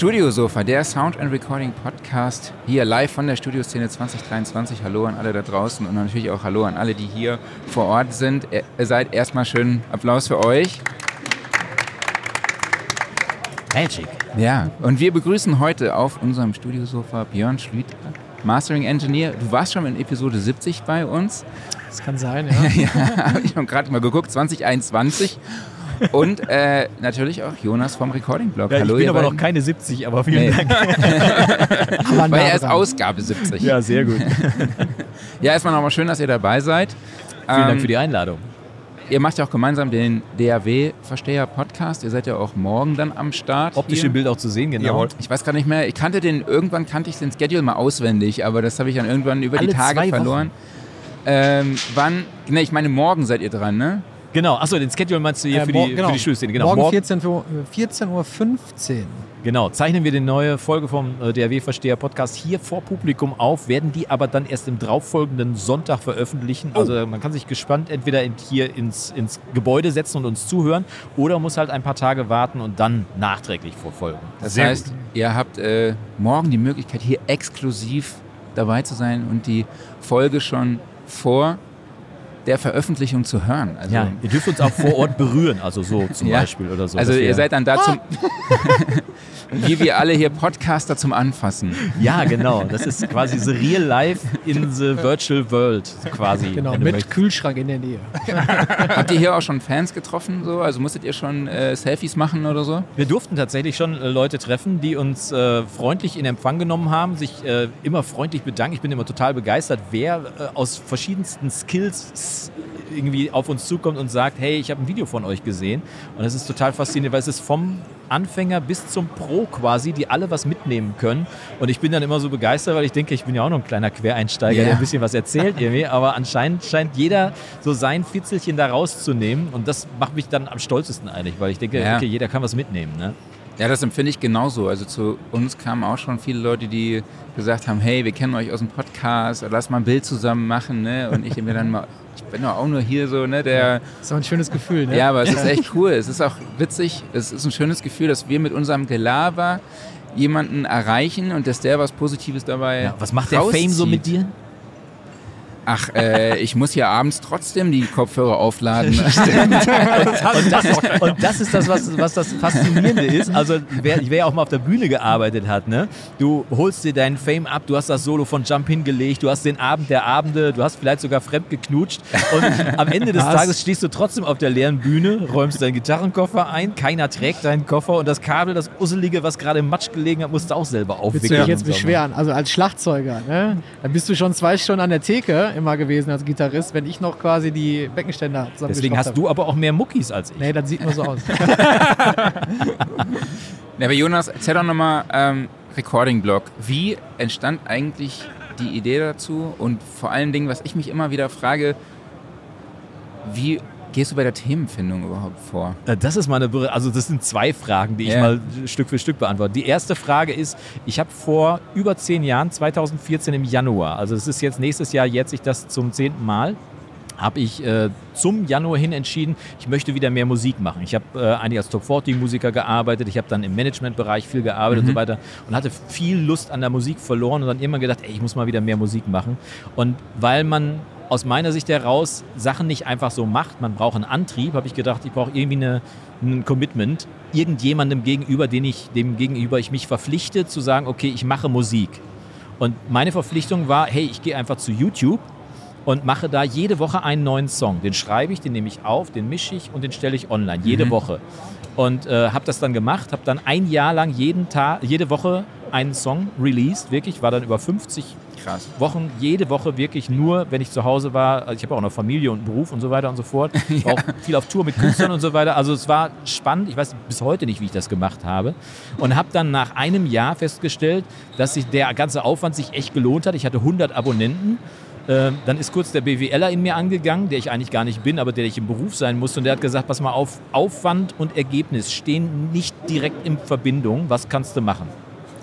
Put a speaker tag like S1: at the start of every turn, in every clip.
S1: Studiosofa, der Sound and Recording Podcast, hier live von der Studioszene 2023. Hallo an alle da draußen und natürlich auch Hallo an alle, die hier vor Ort sind. Ihr seid erstmal schön Applaus für euch.
S2: Magic.
S1: Ja, und wir begrüßen heute auf unserem Studiosofa Björn Schlüter, Mastering Engineer. Du warst schon in Episode 70 bei uns.
S3: Das kann sein, ja.
S1: ja, habe ich habe gerade mal geguckt, 2021. Und äh, natürlich auch Jonas vom Recording-Blog.
S2: Ja,
S1: Hallo,
S2: ich bin aber
S1: beiden.
S2: noch keine 70, aber vielen
S1: Nee.
S2: Dank.
S3: Aber
S1: Weil er ist. Ausgabe 70.
S2: Ja, sehr gut.
S1: Ja, erstmal nochmal schön, dass ihr dabei seid.
S2: Vielen
S1: Ähm,
S2: Dank für die Einladung.
S1: Ihr macht ja auch gemeinsam den DAW-Versteher-Podcast. Ihr seid ja auch morgen dann am Start.
S2: Optisch
S1: hier.
S2: im Bild auch zu sehen, genau.
S4: Jawohl.
S1: Ich weiß gar nicht mehr, ich kannte den, irgendwann kannte ich den Schedule mal auswendig, aber das habe ich dann irgendwann über die
S2: Alle
S1: Tage
S2: zwei Wochen.
S1: verloren. Ähm, wann, ne, ich meine, morgen seid ihr dran, ne?
S2: Genau, achso, den Schedule meinst du hier
S3: Äh,
S2: für, die,
S3: genau.
S2: für die Schulszene. Genau,
S3: Morgen
S2: morgen
S3: 14 Uhr, 14 Uhr 15.
S2: genau, zeichnen wir die neue Folge vom äh, DRW-Versteher-Podcast hier vor Publikum auf, werden die aber dann erst im darauffolgenden Sonntag veröffentlichen. Also man kann sich gespannt entweder in, hier ins, ins Gebäude setzen und uns zuhören oder muss halt ein paar Tage warten und dann nachträglich verfolgen.
S1: Das
S2: Sehr
S1: heißt,
S2: gut.
S1: ihr habt äh, morgen die Möglichkeit, hier exklusiv dabei zu sein und die Folge schon vor der Veröffentlichung zu hören. Also,
S2: Ja, ihr dürft uns auch vor Ort berühren, also so zum
S1: Ja.
S2: Beispiel oder so.
S1: also ihr seid dann da zum, wie wir alle hier Podcaster zum Anfassen.
S2: Ja, genau. Das ist quasi the real life in the virtual world quasi.
S3: Genau, mit
S2: möchtest.
S3: Kühlschrank in der Nähe.
S1: Habt ihr hier auch schon Fans getroffen? So? Also musstet ihr schon äh, Selfies machen oder so?
S2: Wir durften tatsächlich schon äh, Leute treffen, die uns äh, freundlich in Empfang genommen haben, sich äh, immer freundlich bedanken. Ich bin immer total begeistert, wer äh, aus verschiedensten Skills irgendwie auf uns zukommt und sagt, hey, ich habe ein Video von euch gesehen. Und das ist total faszinierend, weil es ist vom Anfänger bis zum Pro quasi, die alle was mitnehmen können. Und ich bin dann immer so begeistert, weil ich denke, ich bin ja auch noch ein kleiner Quereinsteiger,
S1: Ja.
S2: der ein bisschen was erzählt irgendwie. Aber anscheinend scheint jeder so sein Fitzelchen da rauszunehmen. Und das macht mich dann am stolzesten eigentlich, weil ich denke,
S1: Ja.
S2: okay, jeder kann was mitnehmen. Ne?
S1: Ja, das empfinde ich genauso. Also zu uns kamen auch schon viele Leute, die gesagt haben, hey, wir kennen euch aus dem Podcast, lass mal ein Bild zusammen machen. Ne? Und ich mir dann mal, ich bin doch auch nur hier so, ne, der...
S3: Das ist doch ein schönes Gefühl, ne?
S1: Ja, aber es ist echt cool. Es ist auch witzig. Es ist ein schönes Gefühl, dass wir mit unserem Gelaber jemanden erreichen und dass der was Positives dabei
S2: Ja, was macht der Fame so mit dir?
S1: Ach, äh, ich muss hier abends trotzdem die Kopfhörer aufladen.
S2: Und das, ist, und das ist das, was, was das Faszinierende ist. Also, wer, wer auch mal auf der Bühne gearbeitet hat, ne? du holst dir deinen Fame ab, du hast das Solo von Jump hingelegt, du hast den Abend der Abende, du hast vielleicht sogar fremd geknutscht. Und am Ende des
S3: Was?
S2: Tages stehst du trotzdem auf der leeren Bühne, räumst deinen Gitarrenkoffer ein, keiner trägt deinen Koffer und das Kabel, das Usselige, was gerade im Matsch gelegen hat, musst du auch selber aufwickeln.
S3: Willst du dich jetzt beschweren? Also als Schlagzeuger, ne? Dann bist du schon zwei Stunden an der Theke immer gewesen als Gitarrist, wenn ich noch quasi die Beckenständer zusammen
S2: Deswegen hast du aber auch mehr Muckis als ich.
S3: Nee, das sieht nur so aus.
S1: Ja, aber Jonas, erzähl doch nochmal ähm, Recording-Blog. Wie entstand eigentlich die Idee dazu? Und vor allen Dingen, was ich mich immer wieder frage, wie gehst du bei der Themenfindung überhaupt vor?
S2: Äh, Das ist meine, also das sind zwei Fragen, die ich
S1: Ja.
S2: mal Stück für Stück beantworte. Die erste Frage ist, ich habe vor über zehn Jahren, 2014 im Januar, also es ist jetzt nächstes Jahr jetzt ich das zum zehnten Mal, habe ich äh, zum Januar hin entschieden, ich möchte wieder mehr Musik machen. Ich habe äh, eigentlich als Top 40 Musiker gearbeitet, ich habe dann im Managementbereich viel gearbeitet und so weiter und hatte viel Lust an der Musik verloren und dann immer gedacht, ey, ich muss mal wieder mehr Musik machen. Und weil man aus meiner Sicht heraus Sachen nicht einfach so macht, man braucht einen Antrieb, habe ich gedacht, ich brauche irgendwie eine, ein Commitment, irgendjemandem gegenüber, den ich, dem gegenüber ich mich verpflichte, zu sagen, okay, ich mache Musik. Und meine Verpflichtung war, hey, ich gehe einfach zu YouTube und mache da jede Woche einen neuen Song. Den schreibe ich, den nehme ich auf, den mische ich und den stelle ich online, jede Woche. Und äh, habe das dann gemacht, habe dann ein Jahr lang jeden Tag, jede Woche einen Song released, wirklich, war dann über 50
S1: Krass.
S2: Wochen, jede Woche wirklich nur, wenn ich zu Hause war. Also ich habe auch noch Familie und Beruf und so weiter und so fort. Ich war auch viel auf Tour mit Künstlern und so weiter. Also es war spannend. Ich weiß bis heute nicht, wie ich das gemacht habe. Und habe dann nach einem Jahr festgestellt, dass sich der ganze Aufwand sich echt gelohnt hat. Ich hatte 100 Abonnenten. Ähm, dann ist kurz der BWLer in mir angegangen, der ich eigentlich gar nicht bin, aber der ich im Beruf sein musste. Und der hat gesagt, pass mal auf, Aufwand und Ergebnis stehen nicht direkt in Verbindung. Was kannst du machen?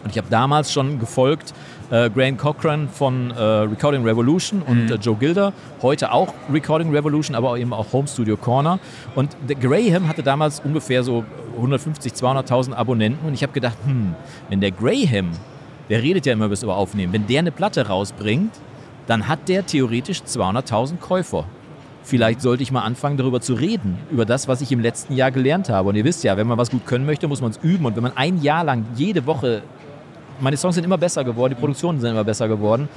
S2: Und ich habe damals schon gefolgt äh, Graham Cochran von äh, Recording Revolution und äh, Joe Gilder, heute auch Recording Revolution, aber eben auch Home Studio Corner. Und der Graham hatte damals ungefähr so 150, 200.000 Abonnenten und ich habe gedacht, hm, wenn der Graham, der redet ja immer bis über Aufnehmen, wenn der eine Platte rausbringt, dann hat der theoretisch 200.000 Käufer. Vielleicht sollte ich mal anfangen, darüber zu reden, über das, was ich im letzten Jahr gelernt habe. Und ihr wisst ja, wenn man was gut können möchte, muss man es üben. Und wenn man ein Jahr lang jede Woche, meine Songs sind immer besser geworden, die Produktionen sind immer besser geworden.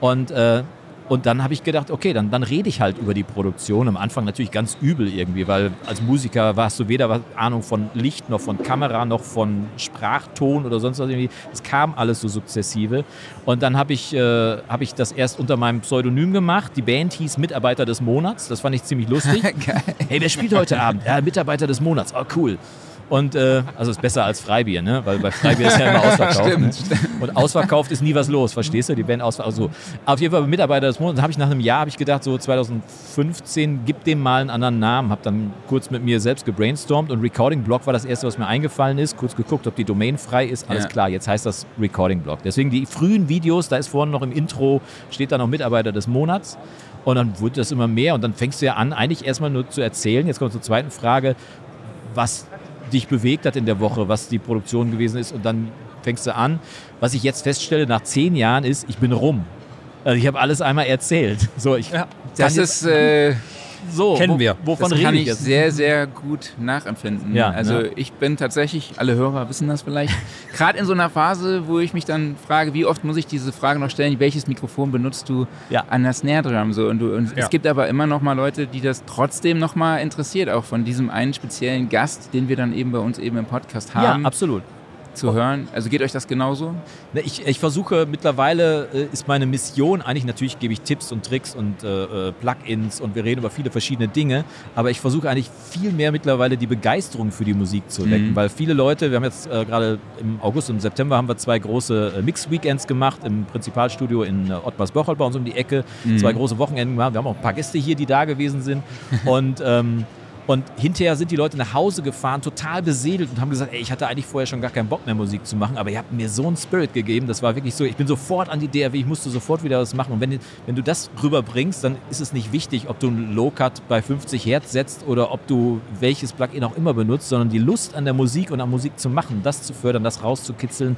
S2: Und äh, und dann habe ich gedacht, okay, dann, dann rede ich halt über die Produktion. Am Anfang natürlich ganz übel irgendwie, weil als Musiker warst du weder Ahnung von Licht noch von Kamera noch von Sprachton oder sonst was irgendwie. Es kam alles so sukzessive. Und dann habe ich, äh, hab ich das erst unter meinem Pseudonym gemacht. Die Band hieß Mitarbeiter des Monats. Das fand ich ziemlich lustig. hey, wer spielt heute Abend? Ja, Mitarbeiter des Monats. Oh, cool. Und äh, also ist besser als Freibier, ne? Weil bei Freibier ist ja immer ausverkauft. stimmt, ne? stimmt. Und ausverkauft ist nie was los, verstehst du? Die Band ausverkauft. Also, auf jeden Fall Mitarbeiter des Monats. habe ich nach einem Jahr habe ich gedacht, so 2015, gib dem mal einen anderen Namen. Habe dann kurz mit mir selbst gebrainstormt und Recording Blog war das erste, was mir eingefallen ist. Kurz geguckt, ob die Domain frei ist. Alles ja. klar, jetzt heißt das Recording Blog. Deswegen die frühen Videos, da ist vorne noch im Intro, steht da noch Mitarbeiter des Monats. Und dann wurde das immer mehr und dann fängst du ja an, eigentlich erstmal nur zu erzählen. Jetzt kommt zur zweiten Frage, was dich bewegt hat in der Woche, was die Produktion gewesen ist. Und dann fängst du an. Was ich jetzt feststelle nach zehn Jahren ist, ich bin rum. Also ich habe alles einmal erzählt. So, ich
S1: ja, das ist äh,
S2: so,
S3: kennen wir.
S1: Wovon das kann ich jetzt? sehr, sehr gut nachempfinden. Ja, also ne? ich bin tatsächlich, alle Hörer wissen das vielleicht, gerade in so einer Phase, wo ich mich dann frage, wie oft muss ich diese Frage noch stellen, welches Mikrofon benutzt du ja. an der Snare Drum? So, und, du, und ja. es gibt aber immer noch mal Leute, die das trotzdem noch mal interessiert, auch von diesem einen speziellen Gast, den wir dann eben bei uns eben im Podcast haben.
S2: Ja, absolut
S1: zu hören. Also geht euch das genauso?
S2: Ne, ich, ich versuche mittlerweile, äh, ist meine Mission, eigentlich natürlich gebe ich Tipps und Tricks und äh, äh, Plugins und wir reden über viele verschiedene Dinge, aber ich versuche eigentlich viel mehr mittlerweile die Begeisterung für die Musik zu wecken, mhm. weil viele Leute, wir haben jetzt äh, gerade im August und September haben wir zwei große äh, Mix-Weekends gemacht im Prinzipalstudio in äh, Ottmars-Bocholt bei uns um die Ecke, mhm. zwei große Wochenenden gemacht, wir haben auch ein paar Gäste hier, die da gewesen sind und ähm, und hinterher sind die Leute nach Hause gefahren, total beseelt und haben gesagt, ey, ich hatte eigentlich vorher schon gar keinen Bock mehr Musik zu machen, aber ihr habt mir so einen Spirit gegeben, das war wirklich so, ich bin sofort an die DRW, ich musste sofort wieder was machen. Und wenn, wenn du das rüberbringst, dann ist es nicht wichtig, ob du einen Low-Cut bei 50 Hertz setzt oder ob du welches Plugin auch immer benutzt, sondern die Lust an der Musik und an Musik zu machen, das zu fördern, das rauszukitzeln,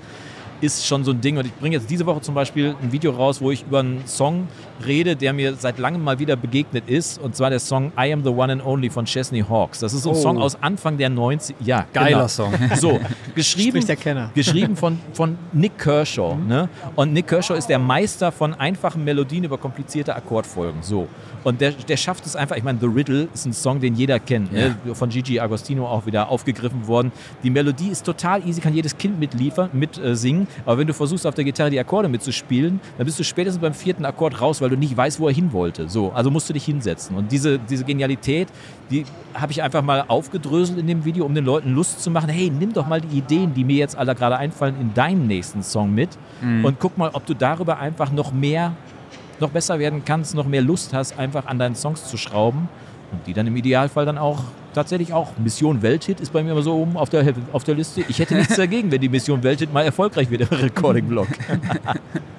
S2: ist schon so ein Ding. Und ich bringe jetzt diese Woche zum Beispiel ein Video raus, wo ich über einen Song rede, der mir seit langem mal wieder begegnet ist. Und zwar der Song I Am the One and Only von Chesney Hawks. Das ist so ein oh. Song aus Anfang der 90 Ja,
S3: geiler genau. Song.
S2: So, geschrieben, geschrieben von, von Nick Kershaw. Mhm. Ne? Und Nick Kershaw ist der Meister von einfachen Melodien über komplizierte Akkordfolgen. So. Und der, der schafft es einfach, ich meine, The Riddle ist ein Song, den jeder kennt, ne? ja. von Gigi Agostino auch wieder aufgegriffen worden. Die Melodie ist total easy, kann jedes Kind mitliefern, mitsingen. Äh, aber wenn du versuchst, auf der Gitarre die Akkorde mitzuspielen, dann bist du spätestens beim vierten Akkord raus, weil du nicht weißt, wo er hin wollte. So, also musst du dich hinsetzen. Und diese, diese Genialität, die habe ich einfach mal aufgedröselt in dem Video, um den Leuten Lust zu machen. Hey, nimm doch mal die Ideen, die mir jetzt alle gerade einfallen, in deinen nächsten Song mit mhm. und guck mal, ob du darüber einfach noch mehr, noch besser werden kannst, noch mehr Lust hast, einfach an deinen Songs zu schrauben und die dann im Idealfall dann auch tatsächlich auch. Mission Welthit ist bei mir immer so oben auf der, auf der Liste. Ich hätte nichts dagegen, wenn die Mission Welthit mal erfolgreich wird, der Recording-Blog.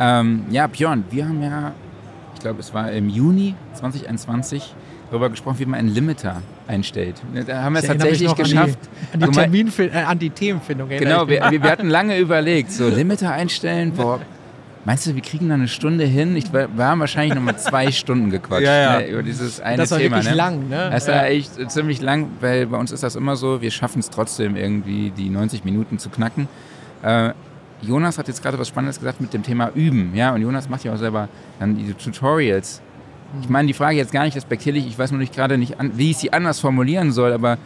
S1: ähm, ja, Björn, wir haben ja, ich glaube, es war im Juni 2021 darüber gesprochen, wie man einen Limiter einstellt. Da haben wir es tatsächlich geschafft.
S3: An die, an die, Terminfin äh, an die Themenfindung.
S1: Genau, wir, wir, hatten lange überlegt, so Limiter einstellen, boah, Meinst du, wir kriegen da eine Stunde hin? Ich, wir haben wahrscheinlich noch mal zwei Stunden gequatscht
S3: ja,
S1: ja. Ne, über dieses eine
S3: das war
S1: Thema.
S3: Wirklich ne? lang, ne?
S1: Das war echt ziemlich lang, weil bei uns ist das immer so, wir schaffen es trotzdem irgendwie, die 90 Minuten zu knacken. Äh, Jonas hat jetzt gerade was Spannendes gesagt mit dem Thema Üben. Ja, und Jonas macht ja auch selber dann diese Tutorials. Ich meine die Frage jetzt gar nicht respektierlich, ich weiß nur nicht gerade nicht, an, wie ich sie anders formulieren soll, aber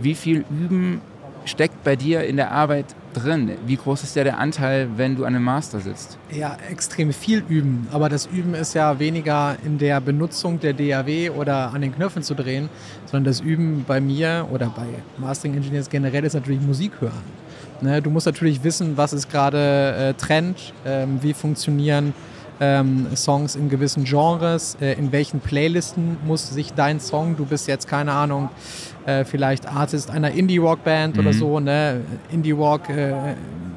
S1: wie viel Üben steckt bei dir in der Arbeit drin? Wie groß ist ja der Anteil, wenn du an einem Master sitzt?
S3: Ja, extrem viel üben. Aber das Üben ist ja weniger in der Benutzung der DAW oder an den Knöpfen zu drehen, sondern das Üben bei mir oder bei Mastering Engineers generell ist natürlich Musik hören. Ne, du musst natürlich wissen, was ist gerade äh, Trend, ähm, wie funktionieren ähm, Songs in gewissen Genres, äh, in welchen Playlisten muss sich dein Song, du bist jetzt keine Ahnung, äh, vielleicht Artist einer Indie-Rock-Band mhm. oder so. Ne? Indie-Rock äh,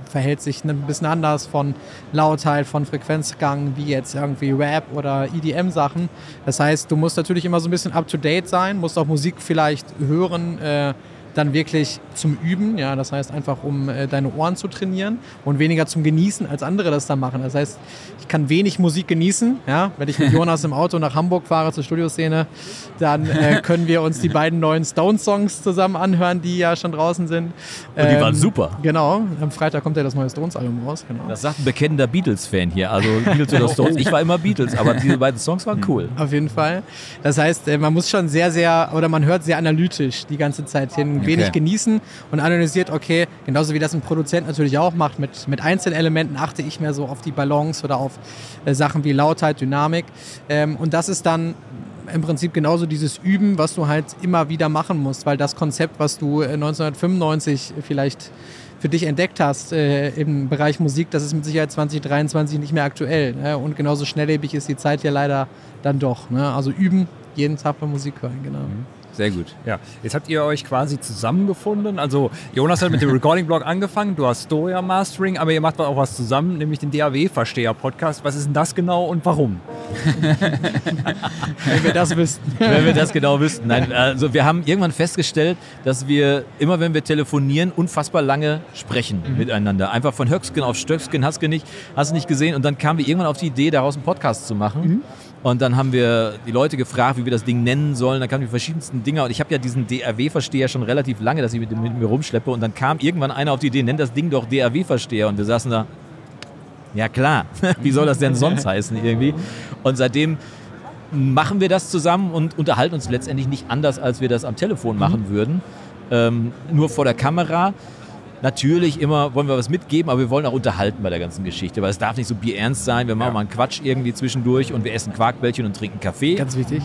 S3: verhält sich ein bisschen anders von Lautheit, von Frequenzgang, wie jetzt irgendwie Rap oder EDM-Sachen. Das heißt, du musst natürlich immer so ein bisschen up-to-date sein, musst auch Musik vielleicht hören, äh, dann wirklich zum Üben, ja, das heißt einfach, um äh, deine Ohren zu trainieren und weniger zum Genießen, als andere das da machen. Das heißt, ich kann wenig Musik genießen, ja, wenn ich mit Jonas im Auto nach Hamburg fahre zur Studioszene, dann äh, können wir uns die beiden neuen Stone-Songs zusammen anhören, die ja schon draußen sind.
S2: Und die waren super.
S3: Genau, am Freitag kommt ja das neue Stones-Album raus. Genau.
S2: Das sagt ein bekennender Beatles-Fan hier. Also Beatles oder Stones. Ich war immer Beatles, aber diese beiden Songs waren cool.
S3: Auf jeden Fall. Das heißt, äh, man muss schon sehr, sehr, oder man hört sehr analytisch die ganze Zeit hin,
S1: Okay.
S3: wenig genießen und analysiert, okay, genauso wie das ein Produzent natürlich auch macht, mit, mit Einzelelementen achte ich mehr so auf die Balance oder auf äh, Sachen wie Lautheit, Dynamik. Ähm, und das ist dann im Prinzip genauso dieses Üben, was du halt immer wieder machen musst, weil das Konzept, was du äh, 1995 vielleicht für dich entdeckt hast äh, im Bereich Musik, das ist mit Sicherheit 2023 nicht mehr aktuell. Ne? Und genauso schnelllebig ist die Zeit ja leider dann doch. Ne? Also üben, jeden Tag bei Musik hören, genau.
S1: Sehr gut.
S4: Ja, jetzt habt ihr euch quasi zusammengefunden. Also Jonas hat mit dem Recording-Blog angefangen, du hast Storia Mastering, aber ihr macht auch was zusammen, nämlich den DAW-Versteher-Podcast. Was ist denn das genau und warum?
S3: Wenn wir das wüssten.
S2: Wenn wir das genau wüssten. Nein, also wir haben irgendwann festgestellt, dass wir immer, wenn wir telefonieren, unfassbar lange sprechen miteinander. Einfach von Höcksken auf Stöcksken, hast du nicht, hast du nicht gesehen. Und dann kamen wir irgendwann auf die Idee, daraus einen Podcast zu machen. Und dann haben wir die Leute gefragt, wie wir das Ding nennen sollen. Da kamen die verschiedensten Dinge. Und ich habe ja diesen DRW-Versteher schon relativ lange, dass ich mit, mit mir rumschleppe. Und dann kam irgendwann einer auf die Idee, nennt das Ding doch DRW-Versteher. Und wir saßen da, ja klar, wie soll das denn sonst heißen irgendwie? Und seitdem machen wir das zusammen und unterhalten uns letztendlich nicht anders, als wir das am Telefon machen würden. Ähm, nur vor der Kamera. Natürlich immer wollen wir was mitgeben, aber wir wollen auch unterhalten bei der ganzen Geschichte, weil es darf nicht so bierernst sein. Wir machen mal einen Quatsch irgendwie zwischendurch und wir essen Quarkbällchen und trinken Kaffee.
S3: Ganz wichtig.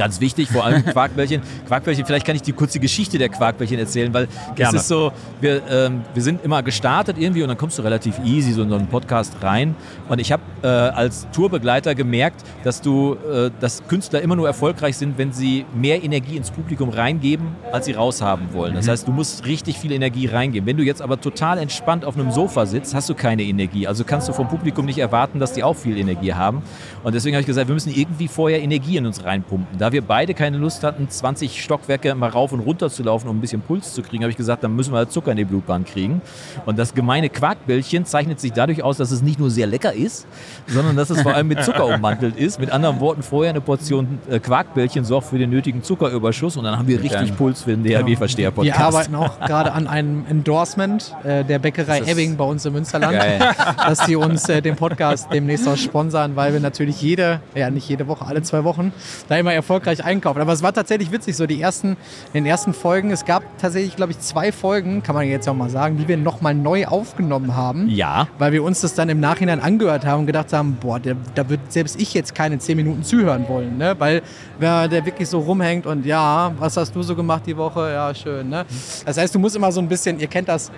S2: Ganz wichtig, vor allem Quarkbällchen. Quarkbällchen, vielleicht kann ich die kurze Geschichte der Quarkbällchen erzählen, weil
S4: Gerne.
S2: es ist so, wir, ähm, wir sind immer gestartet irgendwie und dann kommst du relativ easy so in so einen Podcast rein. Und ich habe äh, als Tourbegleiter gemerkt, dass du, äh, dass Künstler immer nur erfolgreich sind, wenn sie mehr Energie ins Publikum reingeben, als sie raushaben wollen. Das heißt, du musst richtig viel Energie reingeben. Wenn du jetzt aber total entspannt auf einem Sofa sitzt, hast du keine Energie. Also kannst du vom Publikum nicht erwarten, dass die auch viel Energie haben. Und deswegen habe ich gesagt, wir müssen irgendwie vorher Energie in uns reinpumpen. Da wir beide keine Lust hatten, 20 Stockwerke mal rauf und runter zu laufen, um ein bisschen Puls zu kriegen, habe ich gesagt, dann müssen wir Zucker in die Blutbahn kriegen. Und das gemeine Quarkbällchen zeichnet sich dadurch aus, dass es nicht nur sehr lecker ist, sondern dass es vor allem mit Zucker ummantelt ist. Mit anderen Worten, vorher eine Portion äh, Quarkbällchen sorgt für den nötigen Zuckerüberschuss und dann haben wir richtig Puls für den
S3: Wir
S2: DRW-Versteher-Podcast.
S3: arbeiten auch gerade an einem Endorsement äh, der Bäckerei Ebbing bei uns im Münsterland,
S1: Geil.
S3: dass die uns äh, den Podcast demnächst auch sponsern, weil wir natürlich jede, ja nicht jede Woche, alle zwei Wochen da immer erfolgreich einkaufen. Aber es war tatsächlich witzig, so die ersten, in den ersten Folgen, es gab tatsächlich, glaube ich, zwei Folgen, kann man jetzt auch mal sagen, die wir nochmal neu aufgenommen haben.
S2: Ja,
S3: Weil wir uns das dann im Nachhinein angehört haben und gedacht haben, boah, da wird selbst ich jetzt keine zehn Minuten zuhören wollen, ne? Weil wer der wirklich so rumhängt und ja, was hast du so gemacht die Woche? Ja, schön, ne? Das heißt, du musst immer so ein bisschen, ihr kennt das,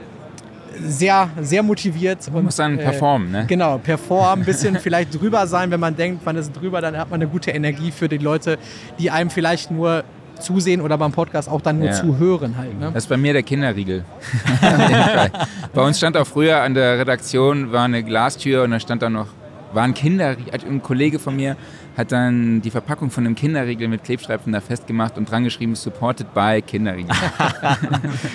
S3: sehr, sehr motiviert. und
S1: muss dann performen, ne?
S3: Genau, performen, ein bisschen vielleicht drüber sein, wenn man denkt, man ist drüber, dann hat man eine gute Energie für die Leute, die einem vielleicht nur zusehen oder beim Podcast auch dann nur
S1: Ja.
S3: zuhören halt, ne?
S1: Das ist bei mir der Kinderriegel. Bei uns stand auch früher an der Redaktion war eine Glastür und da stand da noch, war ein Kinderriegel. Also ein Kollege von mir hat dann die Verpackung von einem Kinderriegel mit Klebstreifen da festgemacht und dran geschrieben, supported by Kinderriegel.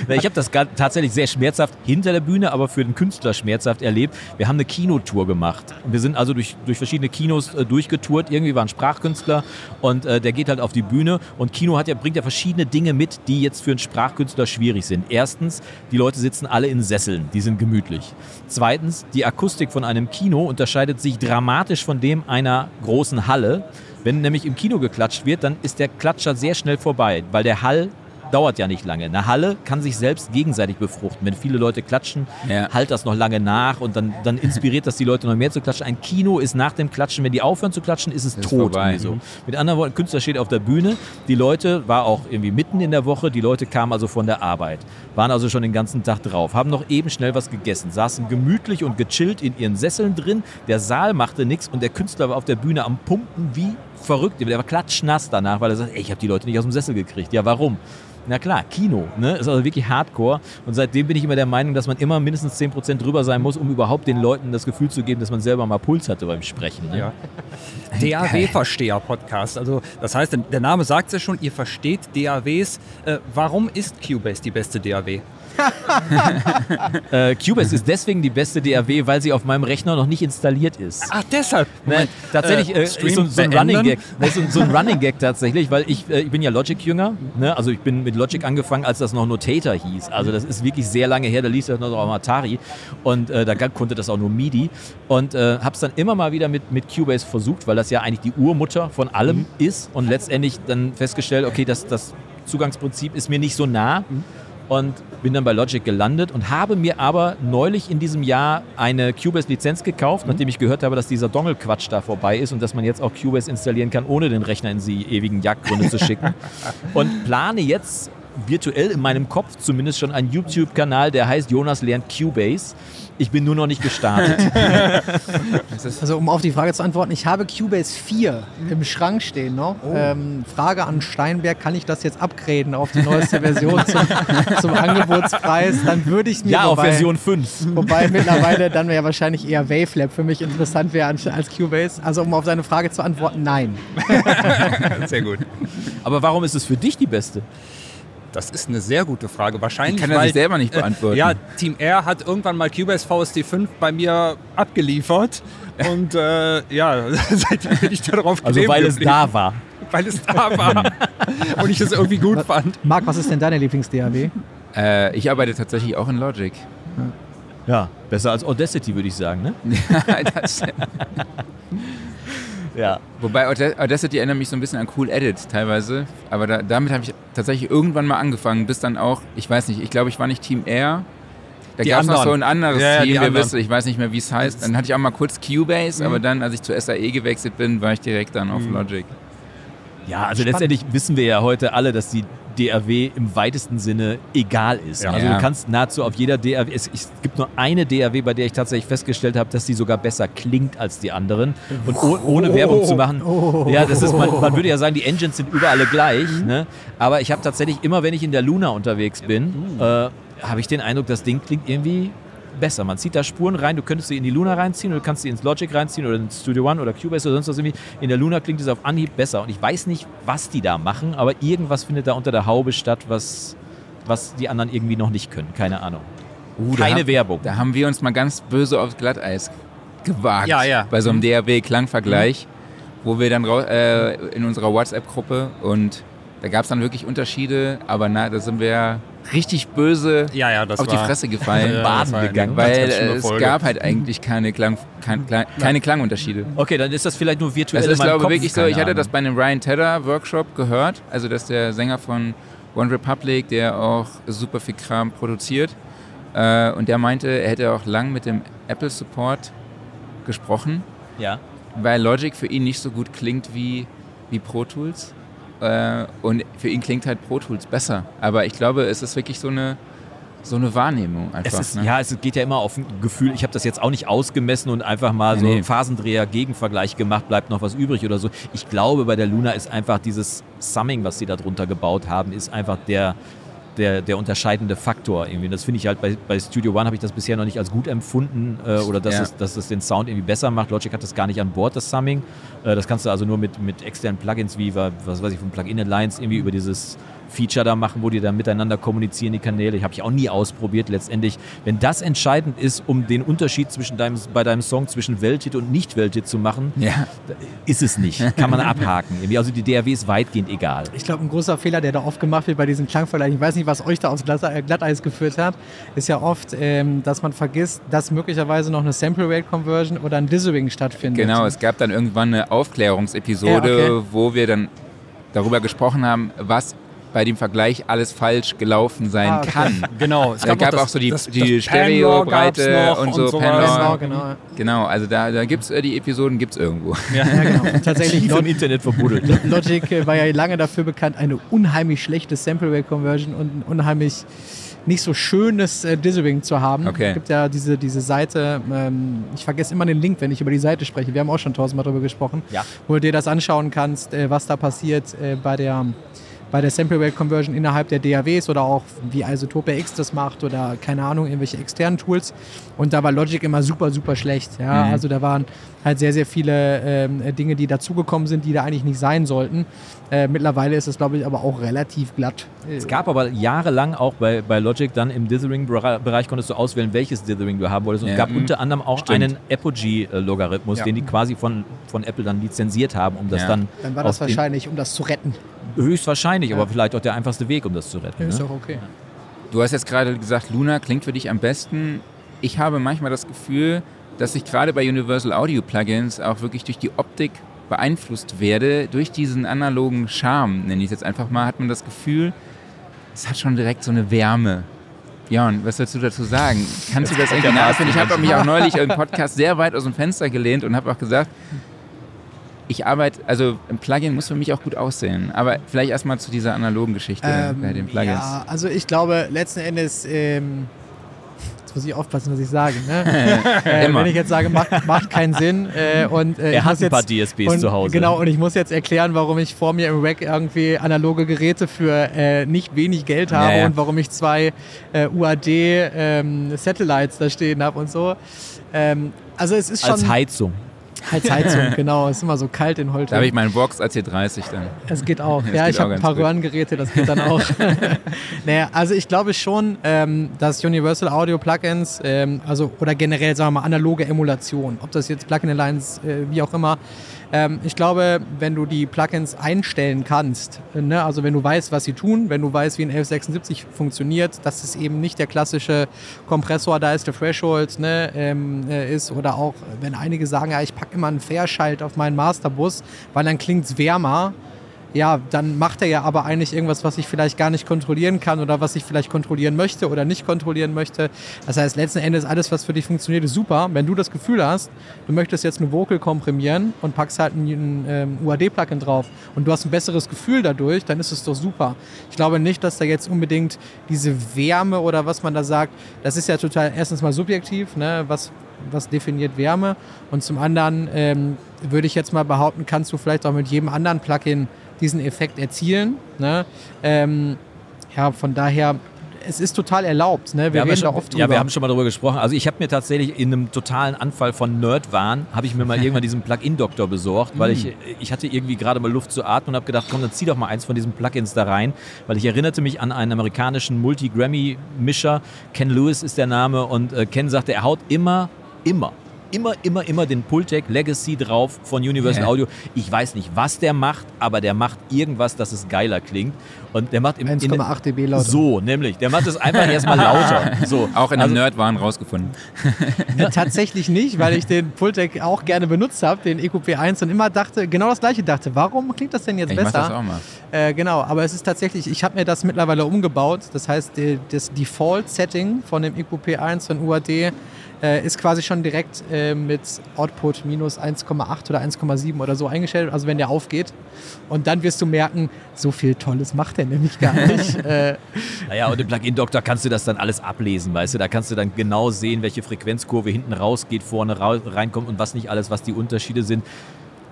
S2: Ich habe das tatsächlich sehr schmerzhaft hinter der Bühne, aber für den Künstler schmerzhaft erlebt. Wir haben eine Kinotour gemacht. Wir sind also durch, durch verschiedene Kinos äh, durchgetourt. Irgendwie war ein Sprachkünstler und äh, der geht halt auf die Bühne. Und Kino hat ja, bringt ja verschiedene Dinge mit, die jetzt für einen Sprachkünstler schwierig sind. Erstens, die Leute sitzen alle in Sesseln, die sind gemütlich. Zweitens, die Akustik von einem Kino unterscheidet sich dramatisch von dem einer großen Halle. Wenn nämlich im Kino geklatscht wird, dann ist der Klatscher sehr schnell vorbei, weil der Hall dauert ja nicht lange. Eine Halle kann sich selbst gegenseitig befruchten. Wenn viele Leute klatschen,
S1: Ja.
S2: halt das noch lange nach und dann, dann inspiriert das die Leute noch mehr zu klatschen. Ein Kino ist nach dem Klatschen, wenn die aufhören zu klatschen, ist es
S1: Ist
S2: tot. So.
S1: Mhm.
S2: Mit anderen Worten, Künstler steht auf der Bühne, die Leute, war auch irgendwie mitten in der Woche, die Leute kamen also von der Arbeit, waren also schon den ganzen Tag drauf, haben noch eben schnell was gegessen, saßen gemütlich und gechillt in ihren Sesseln drin, der Saal machte nichts und der Künstler war auf der Bühne am Pumpen wie verrückt. Der war klatschnass danach, weil er sagt, ey, ich habe die Leute nicht aus dem Sessel gekriegt. Ja, warum? Na klar, Kino, ne? Ist also wirklich Hardcore. Und seitdem bin ich immer der Meinung, dass man immer mindestens 10% drüber sein muss, um überhaupt den Leuten das Gefühl zu geben, dass man selber mal Puls hatte beim Sprechen. Ne?
S4: Ja. DAW-Versteher-Podcast. Also das heißt, der Name sagt es ja schon, ihr versteht DAWs. Äh, warum ist Cubase die beste DAW?
S2: Äh, Cubase ist deswegen die beste DAW, weil sie auf meinem Rechner noch nicht installiert ist.
S4: Ach, deshalb.
S2: Ne, tatsächlich äh, ist so, so ein Running Gag. Das ist so, so ein Running Gag tatsächlich, weil ich, äh, ich bin ja Logic-Jünger. Ne? Also ich bin mit Logic angefangen, als das noch Notator hieß. Also das ist wirklich sehr lange her. Da lief das noch auf Atari und äh, da konnte das auch nur MIDI. Und äh, habe es dann immer mal wieder mit, mit Cubase versucht, weil das ja eigentlich die Urmutter von allem ist. Und letztendlich dann festgestellt, okay, das, das Zugangsprinzip ist mir nicht so nah. Und bin dann bei Logic gelandet und habe mir aber neulich in diesem Jahr eine Cubase-Lizenz gekauft, nachdem ich gehört habe, dass dieser Dongle-Quatsch da vorbei ist und dass man jetzt auch Cubase installieren kann, ohne den Rechner in die ewigen Jagdgründe zu schicken. Und plane jetzt virtuell in meinem Kopf zumindest schon einen YouTube-Kanal, der heißt Jonas lernt Cubase. Ich bin nur noch nicht gestartet.
S3: Also um auf die Frage zu antworten, ich habe Cubase 4 im Schrank stehen noch. Ähm, Frage an Steinberg, kann ich das jetzt upgraden auf die neueste Version zum, zum Angebotspreis? Dann würde ich es mir
S2: ja, auf
S3: wobei-
S2: Version 5.
S3: Wobei mittlerweile dann ja wahrscheinlich eher Wavelab für mich interessant wäre als als Cubase. Also um auf deine Frage zu antworten, nein.
S4: Sehr gut.
S2: Aber warum ist es für dich die beste?
S4: Das ist eine sehr gute Frage. Wahrscheinlich,
S1: Ich kann er
S4: weil,
S1: sich selber nicht beantworten.
S4: Ja, Team R hat irgendwann mal Cubase VST 5 bei mir abgeliefert. Und äh, ja, seitdem bin ich darauf
S2: Also weil es da war.
S4: Weil es da war. und ich es irgendwie gut fand.
S3: Marc, was ist denn deine Lieblings-DAW?
S1: Äh, ich arbeite tatsächlich auch in Logic.
S2: Ja, besser als Audacity, würde ich sagen, ne?
S1: das,
S2: Ja.
S1: wobei Auda- Audacity erinnert mich so ein bisschen an Cool Edit teilweise. Aber da, damit habe ich tatsächlich irgendwann mal angefangen, bis dann auch, ich weiß nicht, ich glaube, ich war nicht Team R. Da gab es noch so ein anderes
S4: Ja,
S1: Team, wir wissen, ich weiß nicht mehr, wie es heißt. Dann hatte ich auch mal kurz Cubase, aber dann, als ich zu SAE gewechselt bin, war ich direkt dann auf Logic.
S2: Ja, also letztendlich wissen wir ja heute alle, dass die DAW im weitesten Sinne egal ist.
S4: Ja.
S2: Also du kannst nahezu auf jeder DAW, es, es gibt nur eine DAW, bei der ich tatsächlich festgestellt habe, dass die sogar besser klingt als die anderen. Und oh, ohne Werbung zu machen, ja, das ist, man, man würde ja sagen, die Engines sind überall alle gleich. Ne? Aber ich habe tatsächlich immer, wenn ich in der Luna unterwegs bin, äh, habe ich den Eindruck, das Ding klingt irgendwie besser. Man zieht da Spuren rein, du könntest sie in die Luna reinziehen oder du kannst sie ins Logic reinziehen oder ins Studio One oder Cubase oder sonst was irgendwie. In der Luna klingt es auf Anhieb besser. Und ich weiß nicht, was die da machen, aber irgendwas findet da unter der Haube statt, was, was die anderen irgendwie noch nicht können. Keine Ahnung.
S1: Uh, da
S2: Keine
S1: haben-
S2: Werbung.
S1: Da haben wir uns mal ganz böse aufs Glatteis gewagt.
S4: Ja, ja.
S1: Bei so einem DAW-Klangvergleich, wo wir dann äh, in unserer WhatsApp-Gruppe und da gab es dann wirklich Unterschiede, aber na, da sind wir richtig böse
S4: Ja, ja, das
S1: auf die
S4: war-
S1: Fresse gefallen,
S4: Ja,
S2: baden gegangen,
S4: ganz,
S1: weil
S4: ganz schlimme
S1: äh, es
S4: Folge.
S1: gab halt eigentlich keine, Klang, kein, keine Klangunterschiede.
S2: Okay, dann ist das vielleicht nur virtuell
S1: Das
S2: in
S1: ist, glaube ich,
S2: Kopf,
S1: wirklich so. Ich hatte das bei einem Ryan Tedder Workshop gehört. Also, das ist der Sänger von One Republic, der auch super viel Kram produziert. Äh, und der meinte, er hätte auch lang mit dem Apple Support gesprochen,
S2: Ja.
S1: weil Logic für ihn nicht so gut klingt wie, wie Pro Tools. Äh, und für ihn klingt halt Pro Tools besser. Aber ich glaube, es ist wirklich so eine, so eine Wahrnehmung einfach.
S2: Ist,
S1: ne?
S2: Ja, es geht ja immer auf ein Gefühl. Ich habe das jetzt auch nicht ausgemessen und einfach mal
S1: Nee,
S2: so
S1: nee.
S2: Phasendreher-Gegenvergleich gemacht, bleibt noch was übrig oder so. Ich glaube, bei der Luna ist einfach dieses Summing, was sie da drunter gebaut haben, ist einfach der, der, der unterscheidende Faktor. Irgendwie. Das finde ich halt bei, bei Studio One habe ich das bisher noch nicht als gut empfunden äh, oder dass,
S1: Ja.
S2: es, dass es den Sound irgendwie besser macht. Logic hat das gar nicht an Bord, das Summing. Äh, das kannst du also nur mit, mit externen Plugins wie, was weiß ich, von Plugin Alliance irgendwie über dieses Feature da machen, wo die dann miteinander kommunizieren, die Kanäle. Ich habe ich auch nie ausprobiert. Letztendlich, wenn das entscheidend ist, um den Unterschied zwischen deinem, bei deinem Song zwischen Welthit und Nicht-Welthit zu machen,
S1: ja.
S2: ist es nicht. Kann man abhaken. Irgendwie. Also die DAW ist weitgehend egal.
S3: Ich glaube, ein großer Fehler, der da oft gemacht wird bei diesen Klangvergleichen, ich weiß nicht, was euch da aufs äh, Glatteis geführt hat, ist ja oft, ähm, dass man vergisst, dass möglicherweise noch eine Sample Rate Conversion oder ein Dithering stattfindet.
S1: Genau, es gab dann irgendwann eine Aufklärungsepisode,
S3: Ja, okay.
S1: wo wir dann darüber gesprochen haben, was bei dem Vergleich alles falsch gelaufen sein
S3: Ah, okay.
S1: kann.
S4: Genau. Es
S1: Da gab
S4: noch
S1: auch so die-
S4: das,
S1: die
S4: das
S1: Stereobreite und so,
S4: sowas.
S1: Pan-Law.
S3: Genau, genau.
S1: Genau, also da, da gibt es äh, die Episoden, gibt es irgendwo.
S3: Ja, genau. Und tatsächlich
S2: Tief
S3: Lo
S2: im Internet verbuddelt.
S3: Logic äh, war ja lange dafür bekannt, eine unheimlich schlechte Sample Rate Conversion und ein unheimlich nicht so schönes äh, Dithering zu haben.
S1: Okay.
S3: Es gibt ja diese, diese Seite, ähm, ich vergesse immer den Link, wenn ich über die Seite spreche. Wir haben auch schon tausendmal darüber gesprochen,
S2: Ja.
S3: wo du dir das anschauen kannst, äh, was da passiert äh, bei der bei der Sample Rate Conversion innerhalb der DAWs oder auch wie Isotope X das macht oder keine Ahnung, irgendwelche externen Tools. Und da war Logic immer super, super schlecht. Ja?
S1: Mhm.
S3: Also da waren halt sehr, sehr viele ähm, Dinge, die dazugekommen sind, die da eigentlich nicht sein sollten. Äh, mittlerweile ist es, glaube ich, aber auch relativ glatt.
S2: Es gab aber jahrelang auch bei, bei Logic dann im Dithering-Bereich konntest du auswählen, welches Dithering du haben wolltest. Und es
S1: Ja.
S2: gab unter anderem auch
S1: Stimmt.
S2: einen Apogee-Logarithmus,
S4: Ja.
S2: den die quasi von, von Apple dann lizenziert haben, um das
S1: Ja.
S2: dann,
S3: Dann war das wahrscheinlich, um das zu retten.
S2: Höchstwahrscheinlich,
S3: Ja.
S2: aber vielleicht auch der einfachste Weg, um das zu retten.
S3: Ist
S2: Ne?
S3: doch okay.
S1: Du hast jetzt gerade gesagt, Luna klingt für dich am besten. Ich habe manchmal das Gefühl, dass ich gerade bei Universal Audio Plugins auch wirklich durch die Optik beeinflusst werde. Durch diesen analogen Charme, nenne ich es jetzt einfach mal, hat man das Gefühl, es hat schon direkt so eine Wärme. Björn, was willst du dazu sagen? Kannst du das irgendwie nachfinden? Ich habe mich auch neulich im Podcast sehr weit aus dem Fenster gelehnt und habe auch gesagt, ich arbeite, also ein Plugin muss für mich auch gut aussehen. Aber vielleicht erstmal zu dieser analogen Geschichte bei den Plugins.
S3: Ja, also ich glaube, letzten Endes, ähm, jetzt muss ich aufpassen, was ich sage. Ne? äh, wenn ich jetzt sage, macht, macht keinen Sinn. Äh, und, äh,
S2: Er
S3: ich
S2: hat ein paar
S3: jetzt,
S2: DSPs
S3: und,
S2: zu Hause.
S3: Genau, und ich muss jetzt erklären, warum ich vor mir im Rack irgendwie analoge Geräte für äh, nicht wenig Geld habe
S1: Ja, ja.
S3: und warum ich zwei äh, UAD-Satellites da stehen habe und so. Ähm, also es ist schon
S2: Als Heizung.
S3: Als Heizung, genau. Es ist immer so kalt in Holte.
S1: Da habe ich meinen Vox AC30 dann.
S3: Es geht auch.
S1: Das
S3: ja,
S1: geht
S3: ich habe ein paar
S1: gut.
S3: Röhrengeräte, das geht dann auch. naja, also ich glaube schon, ähm, dass Universal Audio Plugins, ähm, also oder generell sagen wir mal analoge Emulation, ob das jetzt Plugin Alliance, äh, wie auch immer, ähm, ich glaube, wenn du die Plugins einstellen kannst, äh, ne, also wenn du weißt, was sie tun, wenn du weißt, wie ein 1176 funktioniert, dass es eben nicht der klassische Kompressor, da ist der Threshold, ne, ähm, äh, ist oder auch, wenn einige sagen, ja, ich packe immer einen Fairschalt auf meinen Masterbus, weil dann klingt es wärmer, ja, dann macht er ja aber eigentlich irgendwas, was ich vielleicht gar nicht kontrollieren kann oder was ich vielleicht kontrollieren möchte oder nicht kontrollieren möchte. Das heißt, letzten Endes alles, was für dich funktioniert, ist super. Wenn du das Gefühl hast, du möchtest jetzt eine Vocal komprimieren und packst halt ein, ähm, UAD-Plugin drauf und du hast ein besseres Gefühl dadurch, dann ist es doch super. Ich glaube nicht, dass da jetzt unbedingt diese Wärme oder was man da sagt, das ist ja total erstens mal subjektiv, ne? was, was definiert Wärme und zum anderen ähm, würde ich jetzt mal behaupten, kannst du vielleicht auch mit jedem anderen Plugin diesen Effekt erzielen. Ne? Ähm, ja, von daher, es ist total erlaubt. Ne? Wir,
S2: Wir haben
S3: reden da
S2: schon,
S3: oft drüber.
S2: ja, wir haben schon mal darüber gesprochen. Also ich habe mir tatsächlich in einem totalen Anfall von Nerdwahn, habe ich mir mal irgendwann diesen Plugin-Doktor besorgt, weil
S3: Mm.
S2: ich, ich hatte irgendwie gerade mal Luft zu atmen und habe gedacht, komm, dann zieh doch mal eins von diesen Plugins da rein, weil ich erinnerte mich an einen amerikanischen Multi-Grammy-Mischer, Ken Lewis ist der Name und äh, Ken sagte, er haut immer, immer, immer, immer, immer den Pultec Legacy drauf von Universal
S1: Ja.
S2: Audio. Ich weiß nicht, was der macht, aber der macht irgendwas, dass es geiler klingt. Und der macht im in-
S3: 1,8 dB lauter.
S2: so, nämlich. Der macht es einfach erstmal lauter. So.
S1: Auch in
S2: also,
S1: einem Nerd waren rausgefunden.
S3: Ja, tatsächlich nicht, weil ich den Pultec auch gerne benutzt habe, den EQP1 und immer dachte, genau das gleiche dachte, warum klingt das denn jetzt
S1: Ich mach
S3: besser?
S1: das auch mal.
S3: Äh, genau, aber es ist tatsächlich, ich habe mir das mittlerweile umgebaut. Das heißt, die, das Default-Setting von dem EQP1 von UAD äh, ist quasi schon direkt äh, mit Output minus 1,8 oder 1,7 oder so eingestellt, also wenn der aufgeht. Und dann wirst du merken, so viel Tolles macht der nämlich gar nicht. äh,
S2: Naja, und im Plugin-Doktor kannst du das dann alles ablesen, weißt du? Da kannst du dann genau sehen, welche Frequenzkurve hinten rausgeht, vorne ra reinkommt und was nicht alles, was die Unterschiede sind.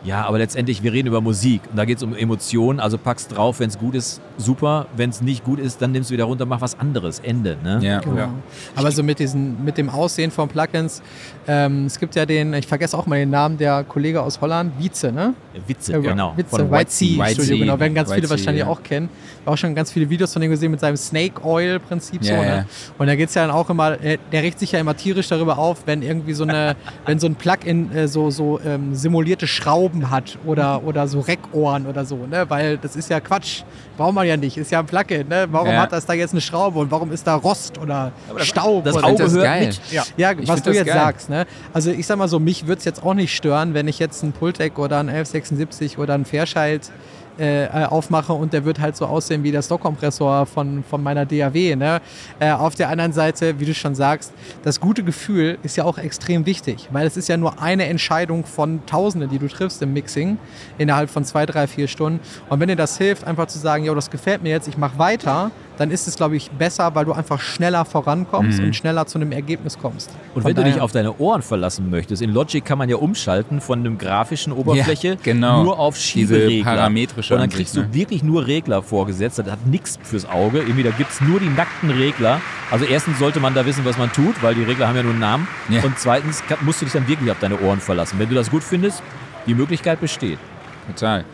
S2: Ja, aber letztendlich, wir reden über Musik und da geht es um Emotionen. Also packst drauf, wenn es gut ist, super. Wenn es nicht gut ist, dann nimmst du wieder runter, mach was anderes. Ende. Ne?
S1: Ja.
S3: Genau.
S4: Ja.
S3: Aber so mit, diesen, mit dem Aussehen von Plugins, ähm, es gibt ja den, ich vergesse auch mal den Namen, der Kollege aus Holland, Wietze, ne?
S2: Witze,
S3: Äh,
S2: genau.
S3: Witze,
S2: Von
S3: White Sea
S1: White
S3: Studio, genau, werden ganz
S1: White
S3: viele wahrscheinlich
S1: ja.
S3: auch kennen. Auch schon ganz viele Videos von dem gesehen mit seinem Snake Oil Prinzip so,
S1: Ja,
S3: ne?
S1: ja.
S3: Und da geht es ja dann auch immer, äh, der regt sich ja immer tierisch darüber auf, wenn irgendwie so eine, wenn so ein Plugin äh, so, so ähm, simulierte Schrauben hat oder, oder so Reckohren oder so, ne? Weil das ist ja Quatsch. Braucht man ja nicht, ist ja ein Plugin, ne? Warum
S1: Ja.
S3: hat das da jetzt eine Schraube und warum ist da Rost oder Staub?
S2: das
S3: oder
S2: Auge
S1: das
S2: hört
S1: geil.
S2: mit.
S3: ja, ja was du
S1: das
S3: jetzt
S1: geil.
S3: sagst. Ne? Also ich sag mal so, mich würde es jetzt auch nicht stören, wenn ich jetzt einen Pultec oder einen 1176 oder einen Fairchild äh, äh, aufmache und der wird halt so aussehen wie der Stockkompressor von, von meiner DAW. Ne? Äh, auf der anderen Seite, wie du schon sagst, das gute Gefühl ist ja auch extrem wichtig, weil es ist ja nur eine Entscheidung von Tausenden, die du triffst im Mixing innerhalb von zwei, drei, vier Stunden. Und wenn dir das hilft, einfach zu sagen, ja, das gefällt mir jetzt, ich mache weiter, dann ist es, glaube ich, besser, weil du einfach schneller vorankommst
S1: Mhm.
S3: und schneller zu einem Ergebnis kommst.
S2: Und
S3: Von
S2: wenn du dich auf deine Ohren verlassen möchtest, in Logic kann man ja umschalten von einem grafischen Oberfläche
S1: genau.
S2: nur auf
S1: Diese
S2: Schieberegler.
S1: parametrische
S2: Und dann
S1: Ansicht,
S2: kriegst du
S1: ne?
S2: wirklich nur Regler vorgesetzt. Das hat nichts fürs Auge. Irgendwie, da gibt es nur die nackten Regler. Also erstens sollte man da wissen, was man tut, weil die Regler haben ja nur einen Namen.
S1: Ja.
S2: Und zweitens musst du dich dann wirklich auf deine Ohren verlassen. Wenn du das gut findest, die Möglichkeit besteht.
S1: Total.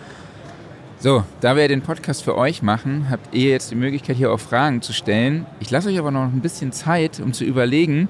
S1: So, da wir den Podcast für euch machen, habt ihr jetzt die Möglichkeit, hier auch Fragen zu stellen. Ich lasse euch aber noch ein bisschen Zeit, um zu überlegen.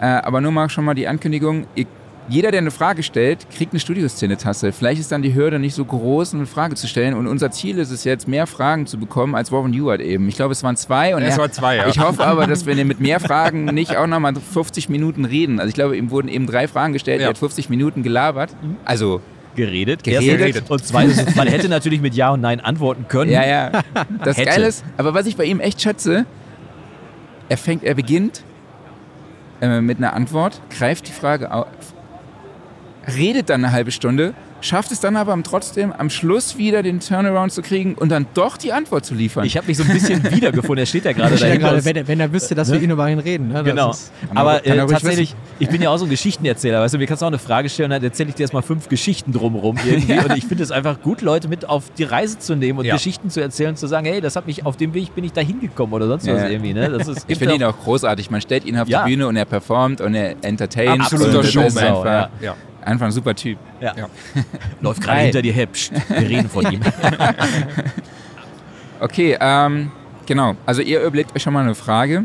S1: Äh, aber nur mal schon mal die Ankündigung. Ihr, jeder, der eine Frage stellt, kriegt eine Studioszene-Tasse. Vielleicht ist dann die Hürde nicht so groß, eine Frage zu stellen. Und unser Ziel ist es jetzt, mehr Fragen zu bekommen als Warren Ewart eben. Ich glaube, es waren zwei. Und
S4: Es
S1: er-
S4: waren zwei, ja.
S1: Ich hoffe aber, dass wir mit mehr Fragen nicht auch nochmal 50 Minuten reden. Also ich glaube, ihm wurden eben drei Fragen gestellt.
S4: Ja.
S1: Er hat 50 Minuten gelabert. Also
S2: Geredet.
S1: Geredet.
S2: Erstens. Und zweitens, man hätte natürlich mit Ja und Nein antworten können.
S1: Ja, ja. Das
S2: Hätte.
S1: Geile ist, aber was ich bei ihm echt schätze, er fängt, er beginnt äh, mit einer Antwort, greift die Frage auf, redet dann eine halbe Stunde, schafft es dann aber trotzdem am Schluss wieder den Turnaround zu kriegen und dann doch die Antwort zu liefern.
S2: Ich habe mich so ein bisschen wiedergefunden. Er steht ja gerade da
S3: ja
S2: uns.
S3: wenn, er- wenn er wüsste, dass wir ihn über ihn reden. Ne? Das
S2: Genau.
S3: ist-
S1: er-
S2: Aber
S1: er
S2: äh, tatsächlich, ich bin ja auch so ein Geschichtenerzähler. Weißt du, mir kannst du auch eine Frage stellen und dann erzähle ich dir erstmal fünf Geschichten drumherum irgendwie. Und ich finde es einfach gut, Leute mit auf die Reise zu nehmen und
S4: Ja.
S2: Geschichten zu erzählen und zu sagen, hey, das hat mich auf dem Weg bin ich da hingekommen oder sonst
S1: Ja,
S2: was
S1: ja.
S2: irgendwie. Ne? Das ist,
S1: ich finde ihn auch großartig. Man stellt ihn auf
S2: Ja.
S1: die Bühne und er performt und er entertaint.
S4: Absoluter Showman.
S1: Einfach,
S2: Ja.
S1: Einfach ein super Typ.
S2: Ja.
S4: Ja.
S2: Läuft gerade hinter dir. Psst, wir reden von ihm.
S1: Okay, ähm, genau. Also ihr überlegt euch schon mal eine Frage.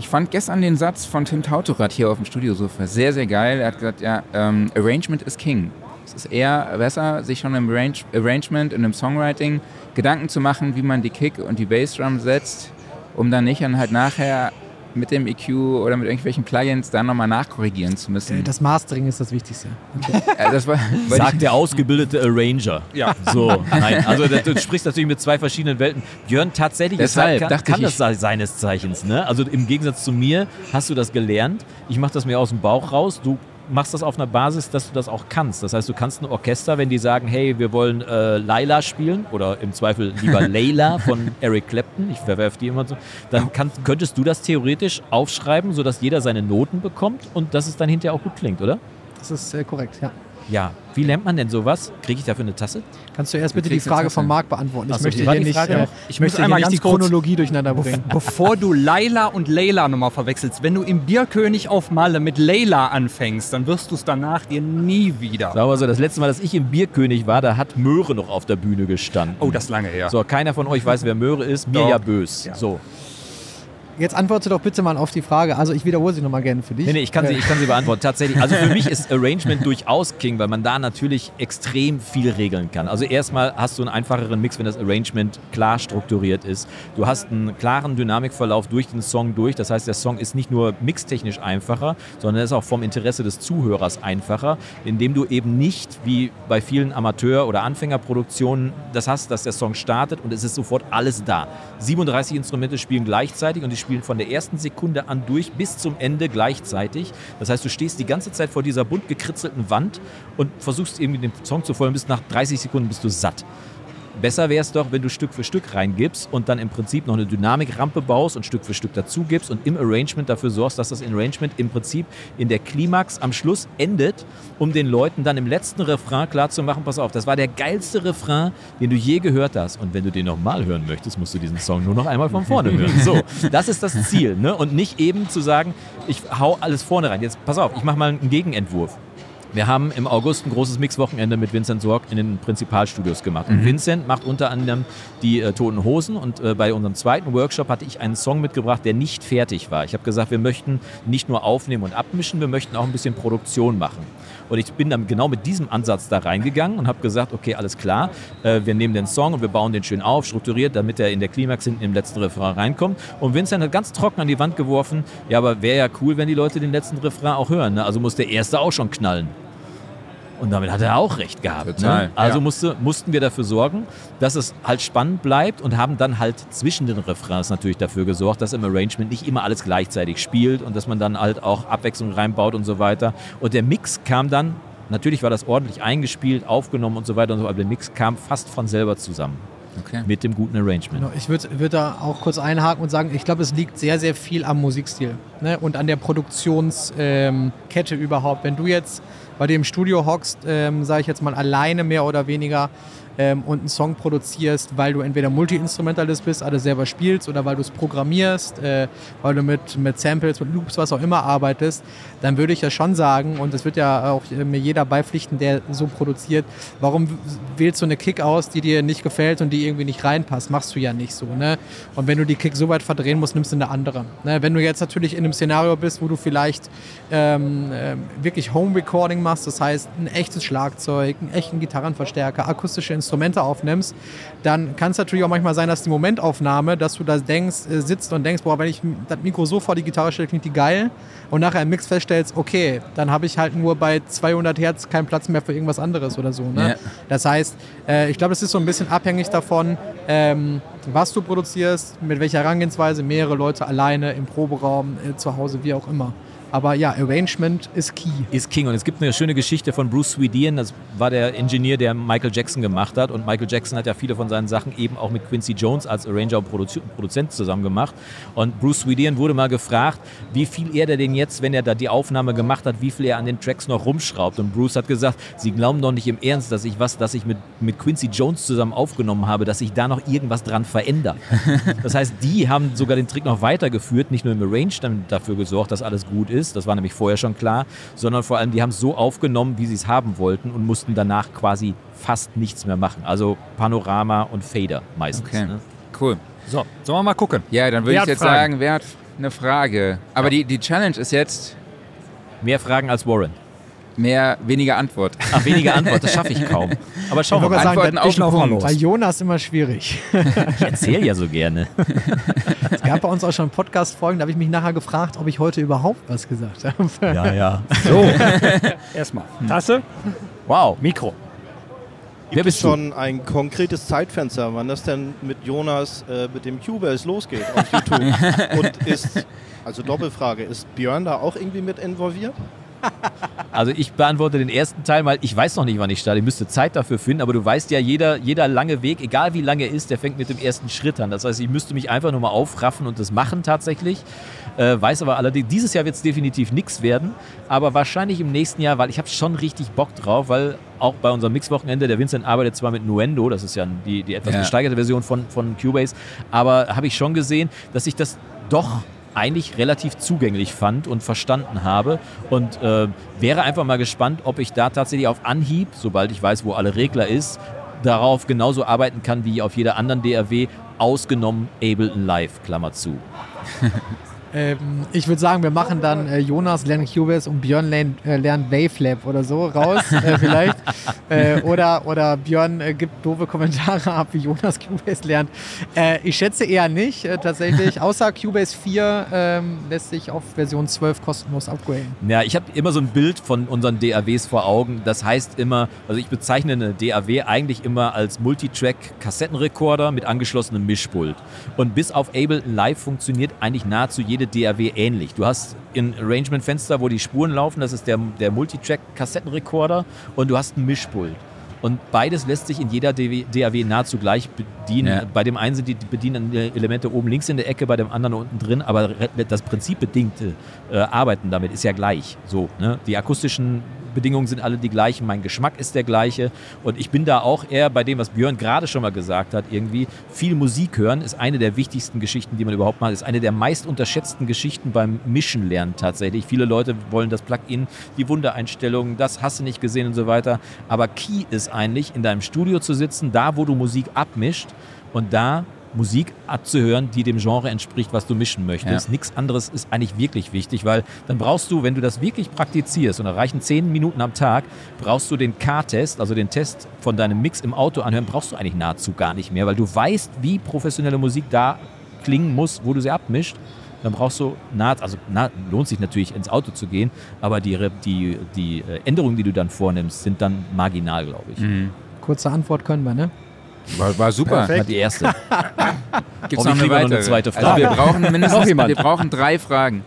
S1: Ich fand gestern den Satz von Tim Tautorat hier auf dem Studiosofa sehr, sehr geil. Er hat gesagt, ja, ähm, Arrangement is King. Es ist eher besser, sich schon im Arrange Arrangement und im Songwriting Gedanken zu machen, wie man die Kick und die Bassdrum setzt, um dann nicht dann halt nachher mit dem EQ oder mit irgendwelchen Plugins dann nochmal nachkorrigieren zu müssen.
S3: Das Mastering ist das Wichtigste.
S1: Äh, das war, weil
S2: Sagt der ausgebildete Arranger.
S4: Ja.
S2: So, nein. Also du sprichst natürlich mit zwei verschiedenen Welten. Björn, tatsächlich ist
S1: Deshalb
S2: kann, kann das sei- seines Zeichens. Ne? Also im Gegensatz zu mir hast du das gelernt. Ich mache das mir aus dem Bauch raus. Du machst das auf einer Basis, dass du das auch kannst. Das heißt, du kannst ein Orchester, wenn die sagen, hey, wir wollen äh, Laila spielen oder im Zweifel lieber Layla von Eric Clapton, ich verwerfe die immer so, dann kann, könntest du das theoretisch aufschreiben, sodass jeder seine Noten bekommt und dass es dann hinterher auch gut klingt, oder?
S3: Das ist äh, korrekt, ja.
S2: Ja. Wie lernt man denn sowas? Kriege ich dafür eine Tasse?
S3: Kannst du erst
S1: Du
S3: bitte die Frage von Marc beantworten? Ich
S2: so,
S3: möchte hier
S2: die
S3: nicht, äh, ich
S4: muss
S3: möchte hier
S4: einmal
S3: nicht die
S4: ganz kurz-
S3: Chronologie durcheinander bringen.
S4: Bevor du Laila und Layla nochmal verwechselst, wenn du im Bierkönig auf Malle mit Layla anfängst, dann wirst du es danach dir nie wieder.
S2: Sagen wir so, das letzte Mal, dass ich im Bierkönig war, da hat Möhre noch auf der Bühne gestanden.
S4: Oh, das ist lange her.
S2: So, keiner von euch weiß, wer Möhre ist. Mir
S4: Doch.
S2: ja bös.
S4: Ja.
S2: So.
S3: Jetzt antworte doch bitte mal auf die Frage. Also ich wiederhole sie nochmal gerne für dich.
S2: Nee, nee, ich kann, sie, ich kann sie beantworten. Tatsächlich. Also für mich ist Arrangement durchaus King, weil man da natürlich extrem viel regeln kann. Also erstmal hast du einen einfacheren Mix, wenn das Arrangement klar strukturiert ist. Du hast einen klaren Dynamikverlauf durch den Song durch. Das heißt, der Song ist nicht nur mixtechnisch einfacher, sondern ist auch vom Interesse des Zuhörers einfacher, indem du eben nicht wie bei vielen Amateur- oder Anfängerproduktionen das hast, dass der Song startet und es ist sofort alles da. 37 Instrumente spielen gleichzeitig und die spielen von der ersten Sekunde an durch bis zum Ende gleichzeitig. Das heißt, du stehst die ganze Zeit vor dieser bunt gekritzelten Wand und versuchst irgendwie den Song zu folgen, bis nach 30 Sekunden bist du satt. Besser wäre es doch, wenn du Stück für Stück reingibst und dann im Prinzip noch eine Dynamikrampe baust und Stück für Stück dazu gibst und im Arrangement dafür sorgst, dass das Arrangement im Prinzip in der Klimax am Schluss endet, um den Leuten dann im letzten Refrain klarzumachen, pass auf, das war der geilste Refrain, den du je gehört hast. Und wenn du den nochmal hören möchtest, musst du diesen Song nur noch einmal von vorne hören. So, das ist das Ziel. Ne? Und nicht eben zu sagen, ich hau alles vorne rein. Jetzt pass auf, ich mache mal einen Gegenentwurf. Wir haben im August ein großes Mixwochenende mit Vincent Sorg in den Prinzipalstudios gemacht. Und Vincent macht unter anderem die äh, Toten Hosen. Und äh, bei unserem zweiten Workshop hatte ich einen Song mitgebracht, der nicht fertig war. Ich habe gesagt, wir möchten nicht nur aufnehmen und abmischen, wir möchten auch ein bisschen Produktion machen. Und ich bin dann genau mit diesem Ansatz da reingegangen und habe gesagt, okay, alles klar, äh, wir nehmen den Song und wir bauen den schön auf, strukturiert, damit er in der Klimax hinten im letzten Refrain reinkommt. Und Vincent hat ganz trocken an die Wand geworfen, ja, aber wäre ja cool, wenn die Leute den letzten Refrain auch hören. Ne? Also muss der erste auch schon knallen. Und damit hat er auch recht gehabt.
S1: Total,
S2: ne? Also
S4: ja.
S2: musste, mussten wir dafür sorgen, dass es halt spannend bleibt und haben dann halt zwischen den Refrains natürlich dafür gesorgt, dass im Arrangement nicht immer alles gleichzeitig spielt und dass man dann halt auch Abwechslung reinbaut und so weiter. Und der Mix kam dann, natürlich war das ordentlich eingespielt, aufgenommen und so weiter und so, aber der Mix kam fast von selber zusammen.
S1: Okay.
S2: mit dem guten Arrangement.
S3: Genau, ich würde würd da auch kurz einhaken und sagen, ich glaube, es liegt sehr, sehr viel am Musikstil ne? und an der Produktionskette ähm, überhaupt. Wenn du jetzt bei dem Studio hockst, ähm, sage ich jetzt mal alleine mehr oder weniger ähm, und einen Song produzierst, weil du entweder Multi-Instrumentalist bist, alles selber spielst oder weil du es programmierst, äh, weil du mit, mit Samples, mit Loops, was auch immer arbeitest, dann würde ich ja schon sagen, und das wird ja auch äh, mir jeder beipflichten, der so produziert, warum wählst du eine Kick aus, die dir nicht gefällt und die irgendwie nicht reinpasst? Machst du ja nicht so. Ne? Und wenn du die Kick so weit verdrehen musst, nimmst du eine andere. Ne? Wenn du jetzt natürlich in einem Szenario bist, wo du vielleicht ähm, ähm, wirklich Home-Recording machst, das heißt ein echtes Schlagzeug, einen echten Gitarrenverstärker, akustische Instrumente aufnimmst, dann kann es natürlich auch manchmal sein, dass die Momentaufnahme, dass du da denkst, äh, sitzt und denkst, boah, wenn ich das Mikro so vor die Gitarre stelle, klingt die geil und nachher im Mix feststellst, okay, dann habe ich halt nur bei 200 Hertz keinen Platz mehr für irgendwas anderes oder so. Ne?
S1: Ja.
S3: Das heißt, äh, ich glaube, es ist so ein bisschen abhängig davon, ähm, was du produzierst, mit welcher Herangehensweise, mehrere Leute alleine im Proberaum, äh, zu Hause, wie auch immer. Aber ja, Arrangement ist key.
S2: ist King. Und es gibt eine schöne Geschichte von Bruce Swedian, das war der Ingenieur, der Michael Jackson gemacht hat. Und Michael Jackson hat ja viele von seinen Sachen eben auch mit Quincy Jones als Arranger und Produ Produzent zusammen gemacht. Und Bruce Swedian wurde mal gefragt, wie viel er denn jetzt, wenn er da die Aufnahme gemacht hat, wie viel er an den Tracks noch rumschraubt. Und Bruce hat gesagt, Sie glauben doch nicht im Ernst, dass ich was, dass ich mit, mit Quincy Jones zusammen aufgenommen habe, dass ich da noch irgendwas dran verändere. Das heißt, die haben sogar den Trick noch weitergeführt, nicht nur im Arrange dann dafür gesorgt, dass alles gut ist, das war nämlich vorher schon klar, sondern vor allem, die haben es so aufgenommen, wie sie es haben wollten und mussten danach quasi fast nichts mehr machen. Also Panorama und Fader meistens.
S1: Okay.
S2: Ne?
S1: Cool.
S4: So, sollen wir mal gucken.
S1: Ja, dann würde ich jetzt
S4: Fragen?
S1: sagen, wer hat eine Frage? Aber die, die Challenge ist jetzt
S2: Mehr Fragen als Warren.
S1: Mehr, weniger Antwort.
S2: Ach, weniger Antwort, das schaffe ich kaum. Aber schau mal,
S1: Antworten
S3: das
S1: auf
S3: ist
S1: den Punkt.
S3: Bei Jonas immer schwierig.
S2: ich erzähle ja so gerne.
S3: Es gab bei uns auch schon Podcast-Folgen, da habe ich mich nachher gefragt, ob ich heute überhaupt was gesagt habe.
S2: Ja, ja.
S4: So, erstmal. Tasse,
S2: Wow.
S4: Mikro.
S2: Wer
S5: Gibt es
S2: bist du?
S5: schon ein konkretes Zeitfenster, wann das denn mit Jonas äh, mit dem Cubase losgeht auf YouTube? Und ist, also Doppelfrage, ist Björn da auch irgendwie mit involviert?
S2: Also ich beantworte den ersten Teil mal. Ich weiß noch nicht, wann ich starte. Ich müsste Zeit dafür finden, aber du weißt ja, jeder, jeder lange Weg, egal wie lange er ist, der fängt mit dem ersten Schritt an. Das heißt, ich müsste mich einfach nur mal aufraffen und das machen tatsächlich. Äh, weiß aber allerdings, dieses Jahr wird es definitiv nichts werden, aber wahrscheinlich im nächsten Jahr, weil ich habe schon richtig Bock drauf, weil auch bei unserem Mixwochenende, der Vincent arbeitet zwar mit Nuendo, das ist ja die, die etwas
S1: Ja.
S2: gesteigerte Version von, von Cubase, aber habe ich schon gesehen, dass ich das doch eigentlich relativ zugänglich fand und verstanden habe und äh, wäre einfach mal gespannt, ob ich da tatsächlich auf Anhieb, sobald ich weiß, wo alle Regler ist, darauf genauso arbeiten kann wie auf jeder anderen DAW, ausgenommen Ableton Live, Klammer zu.
S3: Ähm, ich würde sagen, wir machen dann äh, Jonas lernt Cubase und Björn lernt, äh, lernt Wavelab oder so raus, äh, vielleicht. äh, oder, oder Björn äh, gibt doofe Kommentare ab, wie Jonas Cubase lernt. Äh, ich schätze eher nicht, tatsächlich. Außer Cubase 4 ähm, lässt sich auf Version 12 kostenlos upgraden.
S2: Ja, ich habe immer so ein Bild von unseren DAWs vor Augen. Das heißt immer, also ich bezeichne eine DAW eigentlich immer als Multitrack-Kassettenrekorder mit angeschlossenem Mischpult. Und bis auf Ableton Live funktioniert eigentlich nahezu jede DAW ähnlich. Du hast ein Arrangement-Fenster, wo die Spuren laufen, das ist der, der Multitrack-Kassettenrekorder und du hast ein Mischpult. Und beides lässt sich in jeder DAW nahezu gleich bedienen.
S1: Ja.
S2: Bei dem einen sind die bedienenden Elemente oben links in der Ecke, bei dem anderen unten drin, aber das prinzipbedingte äh, Arbeiten damit ist ja gleich. So, ne? Die akustischen Bedingungen sind alle die gleichen, mein Geschmack ist der gleiche. Und ich bin da auch eher bei dem, was Björn gerade schon mal gesagt hat, irgendwie viel Musik hören ist eine der wichtigsten Geschichten, die man überhaupt macht, ist eine der meist unterschätzten Geschichten beim Mischen lernen tatsächlich. Viele Leute wollen das Plugin, die Wundereinstellungen, das hast du nicht gesehen und so weiter, aber Key ist eigentlich in deinem Studio zu sitzen, da wo du Musik abmischt und da Musik abzuhören, die dem Genre entspricht, was du mischen möchtest.
S1: Ja.
S2: Nichts anderes ist eigentlich wirklich wichtig, weil dann brauchst du, wenn du das wirklich praktizierst, und da reichen zehn Minuten am Tag, brauchst du den K-Test, also den Test von deinem Mix im Auto anhören, brauchst du eigentlich nahezu gar nicht mehr, weil du weißt, wie professionelle Musik da klingen muss, wo du sie abmischt. Dann brauchst du naht, also na, lohnt sich natürlich ins Auto zu gehen, aber die, die, die äh, Änderungen, die du dann vornimmst, sind dann marginal, glaube ich.
S3: Kurze Antwort können wir, ne?
S1: War, war super.
S2: War die erste.
S1: Gibt
S2: ich kriege noch eine zweite
S1: Also wir
S2: Frage.
S1: brauchen mindestens, wir brauchen drei Fragen.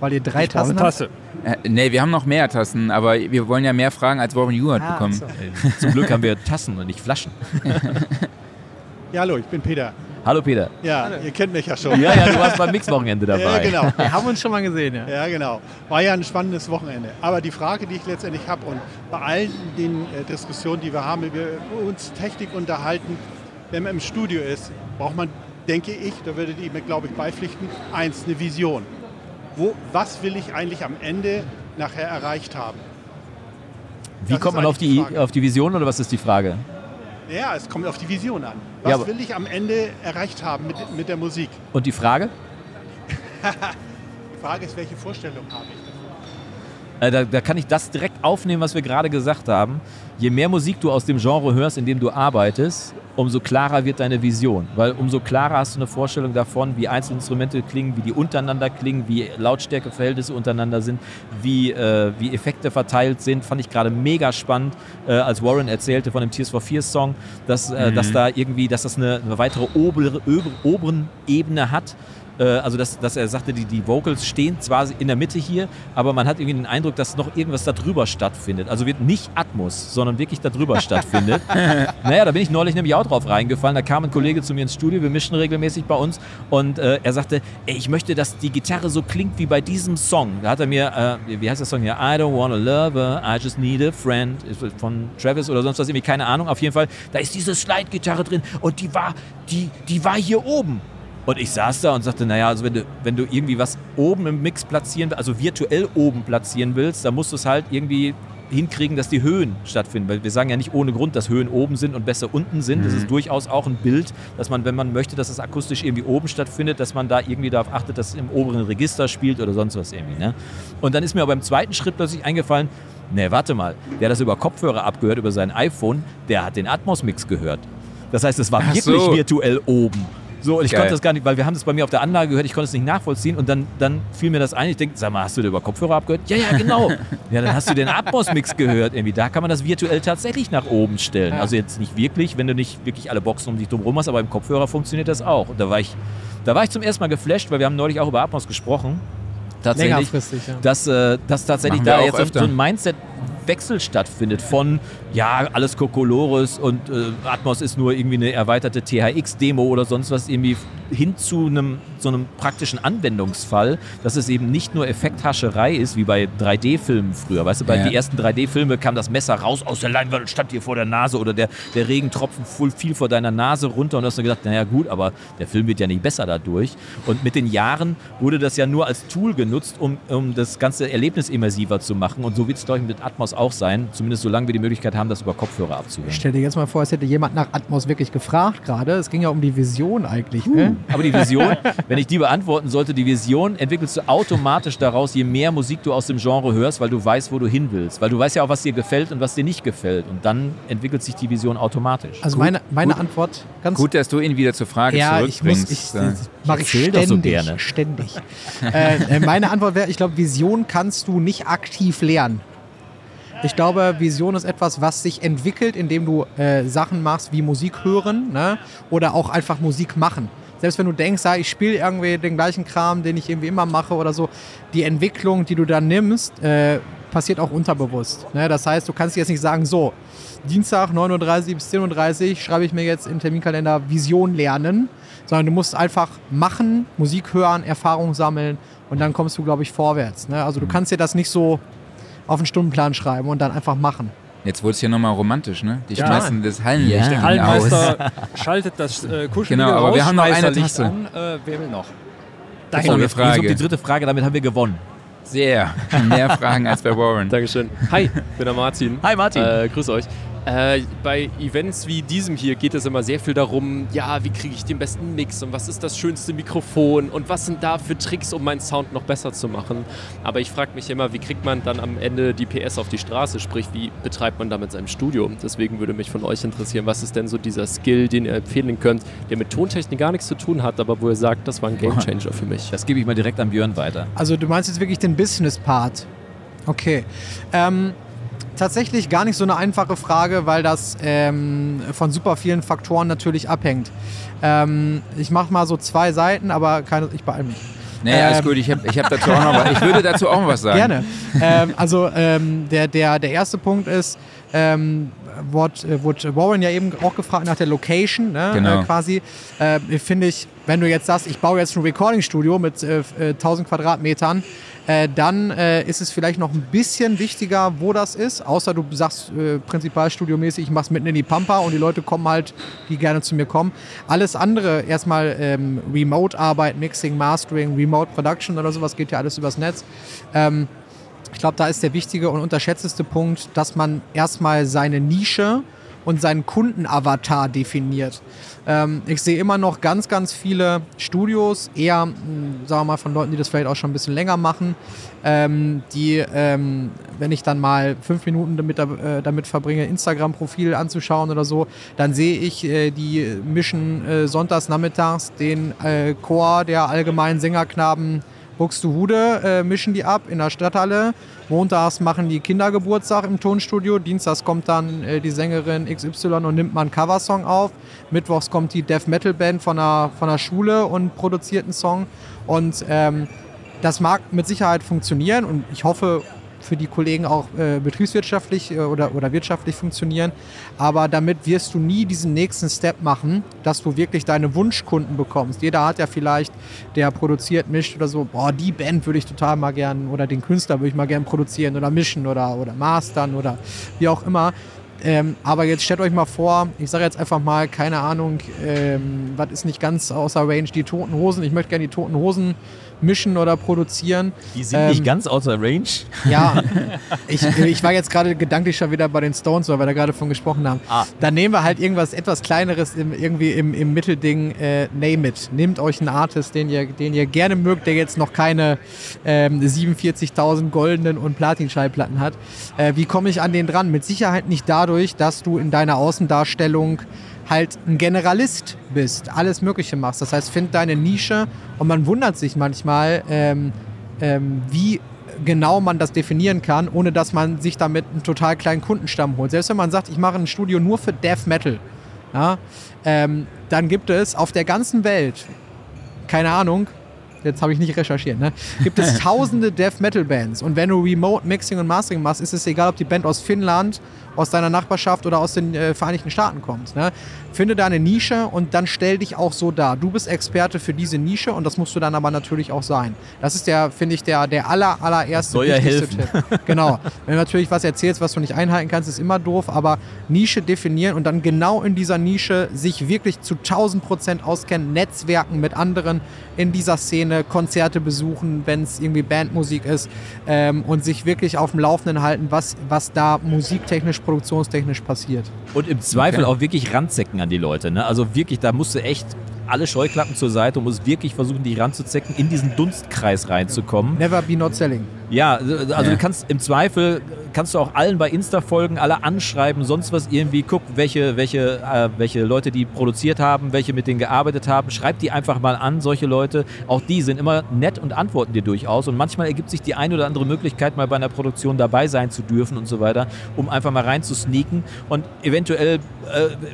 S3: Weil ihr drei
S4: Ich eine
S3: Tassen habt.
S4: Tasse.
S1: Äh, nee, wir haben noch mehr Tassen, aber wir wollen ja mehr Fragen als Warren Ewart
S3: Ah,
S1: bekommen.
S3: so.
S2: Äh, Zum Glück haben wir Tassen und nicht Flaschen.
S6: Ja, hallo, ich bin Peter.
S2: Hallo Peter.
S6: Ja, ihr kennt mich ja schon.
S2: Ja, ja, du warst beim Mixwochenende dabei.
S6: Ja, genau.
S3: Wir haben uns schon mal gesehen, ja.
S6: Ja, genau. War ja ein spannendes Wochenende. Aber die Frage, die ich letztendlich habe und bei allen den äh, Diskussionen, die wir haben, wenn wir uns Technik unterhalten, wenn man im Studio ist, braucht man, denke ich, da würdet ihr mir, glaube ich, beipflichten, eins, eine Vision. Wo, was will ich eigentlich am Ende nachher erreicht haben?
S2: Wie
S6: Das
S2: kommt man auf
S6: die
S2: die, auf die Vision oder was ist die Frage?
S6: Ja, es kommt auf die Vision an. Was
S2: Ja,
S6: will ich am Ende erreicht haben mit, mit der Musik?
S2: Und die Frage?
S6: Die Frage ist, welche Vorstellung habe ich?
S2: Äh, da, da kann ich das direkt aufnehmen, was wir gerade gesagt haben. Je mehr Musik du aus dem Genre hörst, in dem du arbeitest, umso klarer wird deine Vision. Weil umso klarer hast du eine Vorstellung davon, wie Einzelinstrumente klingen, wie die untereinander klingen, wie Lautstärkeverhältnisse untereinander sind, wie, äh, wie Effekte verteilt sind. Fand ich gerade mega spannend, äh, als Warren erzählte von dem Tears for Fears Song, dass, äh, dass da irgendwie, dass das eine, eine weitere obere, obere, oberen Ebene hat. Äh, also dass, dass er sagte, die, die Vocals stehen zwar in der Mitte hier, aber man hat irgendwie den Eindruck, dass noch irgendwas darüber stattfindet. Also wird nicht Atmos, sondern wirklich darüber stattfindet. Naja, da bin ich neulich nämlich auch drauf reingefallen. Da kam ein Kollege zu mir ins Studio, wir mischen regelmäßig bei uns und äh, er sagte, ey, ich möchte, dass die Gitarre so klingt wie bei diesem Song. Da hat er mir, äh, wie heißt der Song hier? I don't wanna love her, I just need a friend. Von Travis oder sonst was, irgendwie keine Ahnung. Auf jeden Fall, da ist diese Slide-Gitarre drin und die war, die, die war hier oben. Und ich saß da und sagte, naja, also wenn du, wenn du irgendwie was oben im Mix platzieren, also virtuell oben platzieren willst, dann musst du es halt irgendwie hinkriegen, dass die Höhen stattfinden. Weil wir sagen ja nicht ohne Grund, dass Höhen oben sind und besser unten sind. Das ist durchaus auch ein Bild, dass man, wenn man möchte, dass es akustisch irgendwie oben stattfindet, dass man da irgendwie darauf achtet, dass es im oberen Register spielt oder sonst was irgendwie. Ne? Und dann ist mir aber beim zweiten Schritt plötzlich eingefallen, ne, warte mal, der hat das über Kopfhörer abgehört, über sein iPhone, der hat den Atmos-Mix gehört. Das heißt, es war
S1: Ach
S2: wirklich
S1: so.
S2: virtuell oben. So, und ich
S1: Geil.
S2: konnte das gar nicht, weil wir haben das bei mir auf der Anlage gehört, ich konnte es nicht nachvollziehen und dann, dann fiel mir das ein, ich denke, sag mal, hast du den über Kopfhörer abgehört? Ja, ja, genau. ja, dann hast du den Atmos-Mix gehört irgendwie. Da kann man das virtuell tatsächlich nach oben stellen. Also jetzt nicht wirklich, wenn du nicht wirklich alle Boxen um dich drum rum hast, aber im Kopfhörer funktioniert das auch. Und da war ich, da war ich zum ersten Mal geflasht, weil wir haben neulich auch über Atmos gesprochen. Tatsächlich
S3: ja.
S2: dass, äh, dass tatsächlich
S1: Machen
S2: da jetzt so,
S1: öfter.
S2: so ein Mindset-Wechsel stattfindet von, ja, alles Kokolores und äh, Atmos ist nur irgendwie eine erweiterte THX-Demo oder sonst was, irgendwie hin zu einem, so einem praktischen Anwendungsfall, dass es eben nicht nur Effekthascherei ist, wie bei 3D-Filmen früher. Weißt du, bei
S1: Ja.
S2: den ersten 3D-Filmen kam das Messer raus aus der Leinwand und stand dir vor der Nase oder der, der Regentropfen viel vor deiner Nase runter und du hast dann gedacht, naja gut, aber der Film wird ja nicht besser dadurch. Und mit den Jahren wurde das ja nur als Tool genutzt, um, um das ganze Erlebnis immersiver zu machen. Und so wird es, glaube ich, mit Atmos auch sein, zumindest solange wir die Möglichkeit haben, das über Kopfhörer abzuhören.
S3: Stell dir jetzt mal vor, es hätte jemand nach Atmos wirklich gefragt gerade. Es ging ja um die Vision eigentlich. Ne?
S2: Aber die Vision, wenn ich die beantworten sollte, die Vision entwickelst du automatisch daraus, je mehr Musik du aus dem Genre hörst, weil du weißt, wo du hin willst. Weil du weißt ja auch, was dir gefällt und was dir nicht gefällt. Und dann entwickelt sich die Vision automatisch.
S3: Also meine, meine Antwort ganz
S1: Gut, dass du ihn wieder zur Frage
S3: ja, ich muss,
S1: zurückbringst.
S3: ich, das mache ich
S2: doch so
S3: ständig.
S2: gerne.
S3: Ständig. äh, äh, meine Antwort wäre, ich glaube, Vision kannst du nicht aktiv lernen. Ich glaube, Vision ist etwas, was sich entwickelt, indem du äh, Sachen machst wie Musik hören ne? oder auch einfach Musik machen. Selbst wenn du denkst, ja, ich spiele irgendwie den gleichen Kram, den ich irgendwie immer mache oder so, die Entwicklung, die du da nimmst, äh, passiert auch unterbewusst. Ne? Das heißt, du kannst jetzt nicht sagen, so, Dienstag 9.30 Uhr bis 10.30 Uhr schreibe ich mir jetzt im Terminkalender Vision lernen, sondern du musst einfach machen, Musik hören, Erfahrung sammeln und dann kommst du, glaube ich, vorwärts. Ne? Also du kannst dir das nicht so auf einen Stundenplan schreiben und dann einfach machen.
S1: Jetzt wurde es hier nochmal romantisch, ne? Die
S4: Ja.
S1: schmeißen das Hallenlicht
S2: Ja.
S1: irgendwie aus.
S4: Hallenmeister schaltet das äh, kuschelige
S1: Genau, aber wir haben noch eine Tasse.
S4: an. Äh, wer will noch?
S1: Da
S2: So,
S1: eine
S2: jetzt es um
S1: Frage.
S2: die dritte Frage, damit haben wir gewonnen.
S1: Sehr. Mehr Fragen als bei Warren.
S7: Dankeschön. Hi, ich bin der Martin.
S2: Hi Martin.
S7: Äh, grüß euch. Äh, bei Events wie diesem hier geht es immer sehr viel darum, ja, wie kriege ich den besten Mix und was ist das schönste Mikrofon und was sind da für Tricks, um meinen Sound noch besser zu machen. Aber ich frage mich immer, wie kriegt man dann am Ende die PS auf die Straße, sprich, wie betreibt man damit sein Studio? Deswegen würde mich von euch interessieren, was ist denn so dieser Skill, den ihr empfehlen könnt, der mit Tontechnik gar nichts zu tun hat, aber wo ihr sagt, das war ein Gamechanger für mich.
S2: Das gebe ich mal direkt an Björn weiter.
S3: Also du meinst jetzt wirklich den Business-Part. Okay. Ähm, tatsächlich gar nicht so eine einfache Frage, weil das ähm, von super vielen Faktoren natürlich abhängt. Ähm, ich mache mal so zwei Seiten, aber keine, ich beeile mich.
S1: Nee, alles
S3: Ähm,
S1: gut, ich, hab, ich, hab dazu auch noch was, ich würde dazu auch noch was sagen.
S3: Gerne. ähm, also ähm, der, der, der erste Punkt ist, ähm, wurde, äh, wurde Warren ja eben auch gefragt nach der Location, ne,
S1: Genau.
S3: äh, quasi. Äh, Finde ich, wenn du jetzt sagst, ich baue jetzt ein Recording-Studio mit äh, äh, 1000 Quadratmetern, äh, dann äh, ist es vielleicht noch ein bisschen wichtiger, wo das ist. Außer du sagst äh, prinzipalstudiomäßig, ich mach's mitten in die Pampa und die Leute kommen halt, die gerne zu mir kommen. Alles andere, erstmal ähm, Remote-Arbeit, Mixing, Mastering, Remote Production oder sowas, geht ja alles übers Netz. Ähm, ich glaube, da ist der wichtige und unterschätzteste Punkt, dass man erstmal seine Nische und seinen Kundenavatar definiert. Ähm, ich sehe immer noch ganz, ganz viele Studios, eher, mh, sagen wir mal, von Leuten, die das vielleicht auch schon ein bisschen länger machen, ähm, die, ähm, wenn ich dann mal fünf Minuten damit, äh, damit verbringe, Instagram-Profil anzuschauen oder so, dann sehe ich, äh, die mischen äh, sonntags nachmittags den äh, Chor der allgemeinen Sängerknaben Buxtehude äh, mischen die ab in der Stadthalle. Montags machen die Kindergeburtstag im Tonstudio. Dienstags kommt dann äh, die Sängerin XY und nimmt mal einen Coversong auf. Mittwochs kommt die Death Metal Band von der, von der Schule und produziert einen Song. Und ähm, das mag mit Sicherheit funktionieren und ich hoffe für die Kollegen auch äh, betriebswirtschaftlich äh, oder, oder wirtschaftlich funktionieren. Aber damit wirst du nie diesen nächsten Step machen, dass du wirklich deine Wunschkunden bekommst. Jeder hat ja vielleicht, der produziert, mischt oder so, boah, die Band würde ich total mal gern oder den Künstler würde ich mal gern produzieren oder mischen oder, oder mastern oder wie auch immer. Ähm, aber jetzt stellt euch mal vor, ich sage jetzt einfach mal, keine Ahnung, ähm, was ist nicht ganz außer Range, die Toten Hosen. Ich möchte gerne die Toten Hosen mischen oder produzieren.
S2: Die sind
S3: Ähm,
S2: nicht ganz außer Range.
S3: Ja, ich, ich war jetzt gerade gedanklich schon wieder bei den Stones, weil wir da gerade von gesprochen haben.
S2: Ah.
S3: Dann nehmen wir halt irgendwas etwas Kleineres im, irgendwie im, im Mittelding. Äh, name it. Nehmt euch einen Artist, den ihr, den ihr gerne mögt, der jetzt noch keine ähm, 47.000 goldenen und Platin-Schallplatten hat. Äh, wie komme ich an den dran? Mit Sicherheit nicht dadurch, dass du in deiner Außendarstellung halt ein Generalist bist, alles Mögliche machst. Das heißt, find deine Nische und man wundert sich manchmal, ähm, ähm, wie genau man das definieren kann, ohne dass man sich damit einen total kleinen Kundenstamm holt. Selbst wenn man sagt, ich mache ein Studio nur für Death Metal, ja, ähm, dann gibt es auf der ganzen Welt, keine Ahnung, jetzt habe ich nicht recherchiert, ne? gibt es tausende Death Metal Bands. Und wenn du Remote Mixing und Mastering machst, ist es egal, ob die Band aus Finnland, aus deiner Nachbarschaft oder aus den äh, Vereinigten Staaten kommt. Ne? Finde deine Nische und dann stell dich auch so dar. Du bist Experte für diese Nische und das musst du dann aber natürlich auch sein. Das ist der, finde ich, der, der aller, allererste
S2: soll ja helfen.
S3: Tipp. Genau. Wenn du natürlich was erzählst, was du nicht einhalten kannst, ist immer doof, aber Nische definieren und dann genau in dieser Nische sich wirklich zu 1000 Prozent auskennen, Netzwerken mit anderen in dieser Szene, Konzerte besuchen, wenn es irgendwie Bandmusik ist ähm, und sich wirklich auf dem Laufenden halten, was, was da musiktechnisch, produktionstechnisch passiert.
S2: Und im Zweifel
S1: Okay.
S2: auch wirklich ranzecken an die Leute. Ne? Also wirklich, da musst du echt alle Scheuklappen zur Seite und musst wirklich versuchen, die ranzuzecken, in diesen Dunstkreis reinzukommen.
S3: Never be not selling.
S2: Ja, also
S1: Ja.
S2: du kannst im Zweifel kannst du auch allen bei Insta folgen, alle anschreiben, sonst was irgendwie, guck, welche, welche, äh, welche Leute die produziert haben, welche mit denen gearbeitet haben, schreib die einfach mal an, solche Leute. Auch die sind immer nett und antworten dir durchaus. Und manchmal ergibt sich die eine oder andere Möglichkeit, mal bei einer Produktion dabei sein zu dürfen und so weiter, um einfach mal reinzusneaken. Und eventuell äh,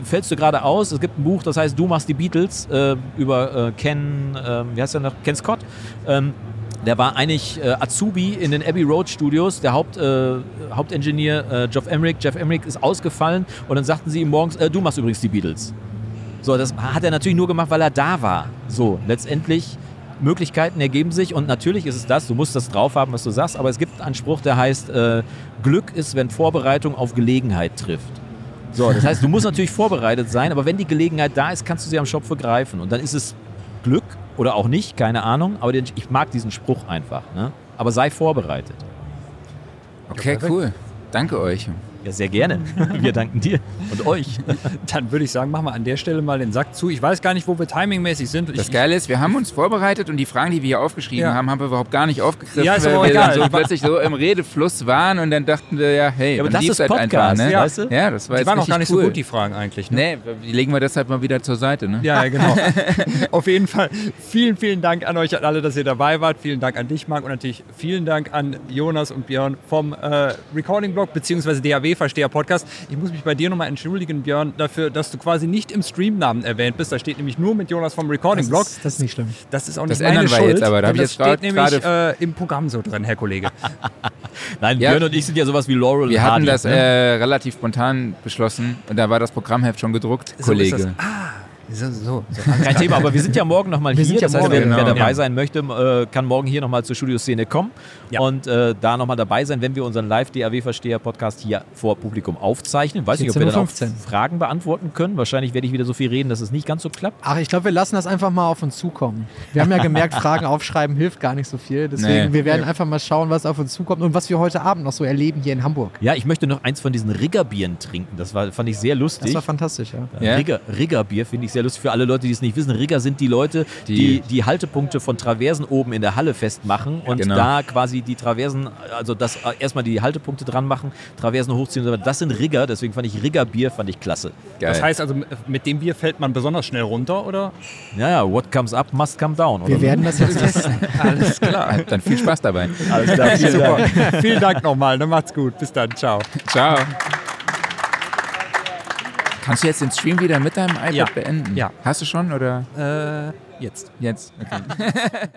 S2: fällst du gerade aus. Es gibt ein Buch, das heißt Du machst die Beatles äh, über äh, Ken, äh, wie heißt der noch? Ken Scott. Ähm, der war eigentlich äh, Azubi in den Abbey Road Studios, der Haupt, äh, Hauptingenieur äh, Jeff Emmerich. Jeff Emmerich ist ausgefallen und dann sagten sie ihm morgens, äh, du machst übrigens die Beatles. So, das hat er natürlich nur gemacht, weil er da war. So, letztendlich Möglichkeiten ergeben sich und natürlich ist es das, du musst das drauf haben, was du sagst, aber es gibt einen Spruch, der heißt, äh, Glück ist, wenn Vorbereitung auf Gelegenheit trifft. So, das heißt, du musst natürlich vorbereitet sein, aber wenn die Gelegenheit da ist, kannst du sie am Schopfe greifen und dann ist es Glück oder auch nicht, keine Ahnung, aber den, ich mag diesen Spruch einfach. Ne? Aber sei vorbereitet.
S1: Okay, cool. Danke euch.
S2: Ja, sehr gerne. Wir danken dir und euch.
S4: Dann würde ich sagen, machen wir an der Stelle mal den Sack zu. Ich weiß gar nicht, wo wir timingmäßig sind.
S1: Das Geile ist, wir haben uns vorbereitet und die Fragen, die wir hier aufgeschrieben
S4: Ja.
S1: haben, haben wir überhaupt gar nicht aufgegriffen,
S4: Ja, ist
S1: weil wir
S4: egal.
S1: dann so plötzlich so im Redefluss waren und dann dachten wir, ja, hey,
S2: Ja, aber das ist
S1: halt
S2: Podcast,
S1: einfach, ne?
S2: ja. weißt du?
S1: Ja, das war
S4: die
S1: jetzt
S4: waren auch gar nicht
S1: cool.
S4: so gut, die Fragen eigentlich. Ne?
S1: Nee, die legen wir deshalb mal wieder zur Seite, ne?
S4: Ja, ja, genau. Auf jeden Fall vielen, vielen Dank an euch alle, dass ihr dabei wart. Vielen Dank an dich, Marc, und natürlich vielen Dank an Jonas und Björn vom äh, Recording-Blog bzw. DAW-Versteher-Podcast. Ich muss mich bei dir nochmal entschuldigen, Björn, dafür, dass du quasi nicht im Streamnamen erwähnt bist. Da steht nämlich nur mit Jonas vom Recording-Blog.
S3: Das ist, das ist nicht schlimm.
S4: Das ist auch
S1: Das
S4: nicht meine
S1: ändern wir
S4: Schuld.
S1: jetzt aber. Da hab ich
S4: das
S1: jetzt
S4: steht nämlich äh, im Programm so drin, Herr Kollege.
S2: Nein,
S1: Ja.
S2: Björn und ich sind ja sowas wie Laurel
S1: Wir
S2: und
S1: hatten
S2: Hardy,
S1: das
S2: ne?
S1: äh, relativ spontan beschlossen und da war das Programmheft schon gedruckt,
S4: So das.
S1: Kollege.
S4: So, so, so.
S2: Kein Thema, aber wir sind ja morgen nochmal hier.
S3: sind ja
S2: das heißt,
S3: morgen,
S2: wer,
S1: genau.
S2: wer dabei
S4: Ja.
S2: sein möchte, äh, kann morgen hier nochmal zur Studioszene kommen
S4: Ja.
S2: und äh, da nochmal dabei sein, wenn wir unseren Live-DAW-Versteher-Podcast hier vor Publikum aufzeichnen. Weiß nicht, ob wir dann auch
S3: 14:15.
S2: Fragen beantworten können. Wahrscheinlich werde ich wieder so viel reden, dass es nicht ganz so klappt.
S3: Ach, ich glaube, wir lassen das einfach mal auf uns zukommen. Wir haben ja gemerkt, Fragen aufschreiben hilft gar nicht so viel. Deswegen,
S1: Nee.
S3: wir werden einfach mal schauen, was auf uns zukommt und was wir heute Abend noch so erleben hier in Hamburg.
S2: Ja, ich möchte noch eins von diesen Riggerbieren trinken. Das war, fand ich sehr
S3: Das
S2: lustig.
S3: war fantastisch, ja.
S1: Ja?
S2: Rigger, Riggerbier finde ich sehr lustig für alle Leute, die es nicht wissen. Rigger sind die Leute, die
S1: Die-
S2: die Haltepunkte von Traversen oben in der Halle festmachen und
S1: Genau.
S2: da quasi die Traversen, also das äh, erstmal die Haltepunkte dran machen, Traversen hochziehen. und so weiter. Das sind Rigger, deswegen fand ich Riggerbier fand ich klasse.
S1: Geil.
S4: Das heißt also, mit dem Bier fällt man besonders schnell runter, oder?
S2: Ja, ja, what comes up must come down.
S3: Wir werden das jetzt testen.
S4: Alles klar.
S1: Dann viel Spaß dabei.
S2: Alles klar, vielen
S4: Super.
S2: Dank.
S4: Vielen Dank nochmal. Ne? Macht's gut. Bis dann. Ciao.
S1: Ciao. Kannst du jetzt den Stream wieder mit deinem iPad
S4: Ja.
S1: beenden?
S4: Ja.
S1: Hast du schon oder
S4: Äh, jetzt.
S1: jetzt? Okay.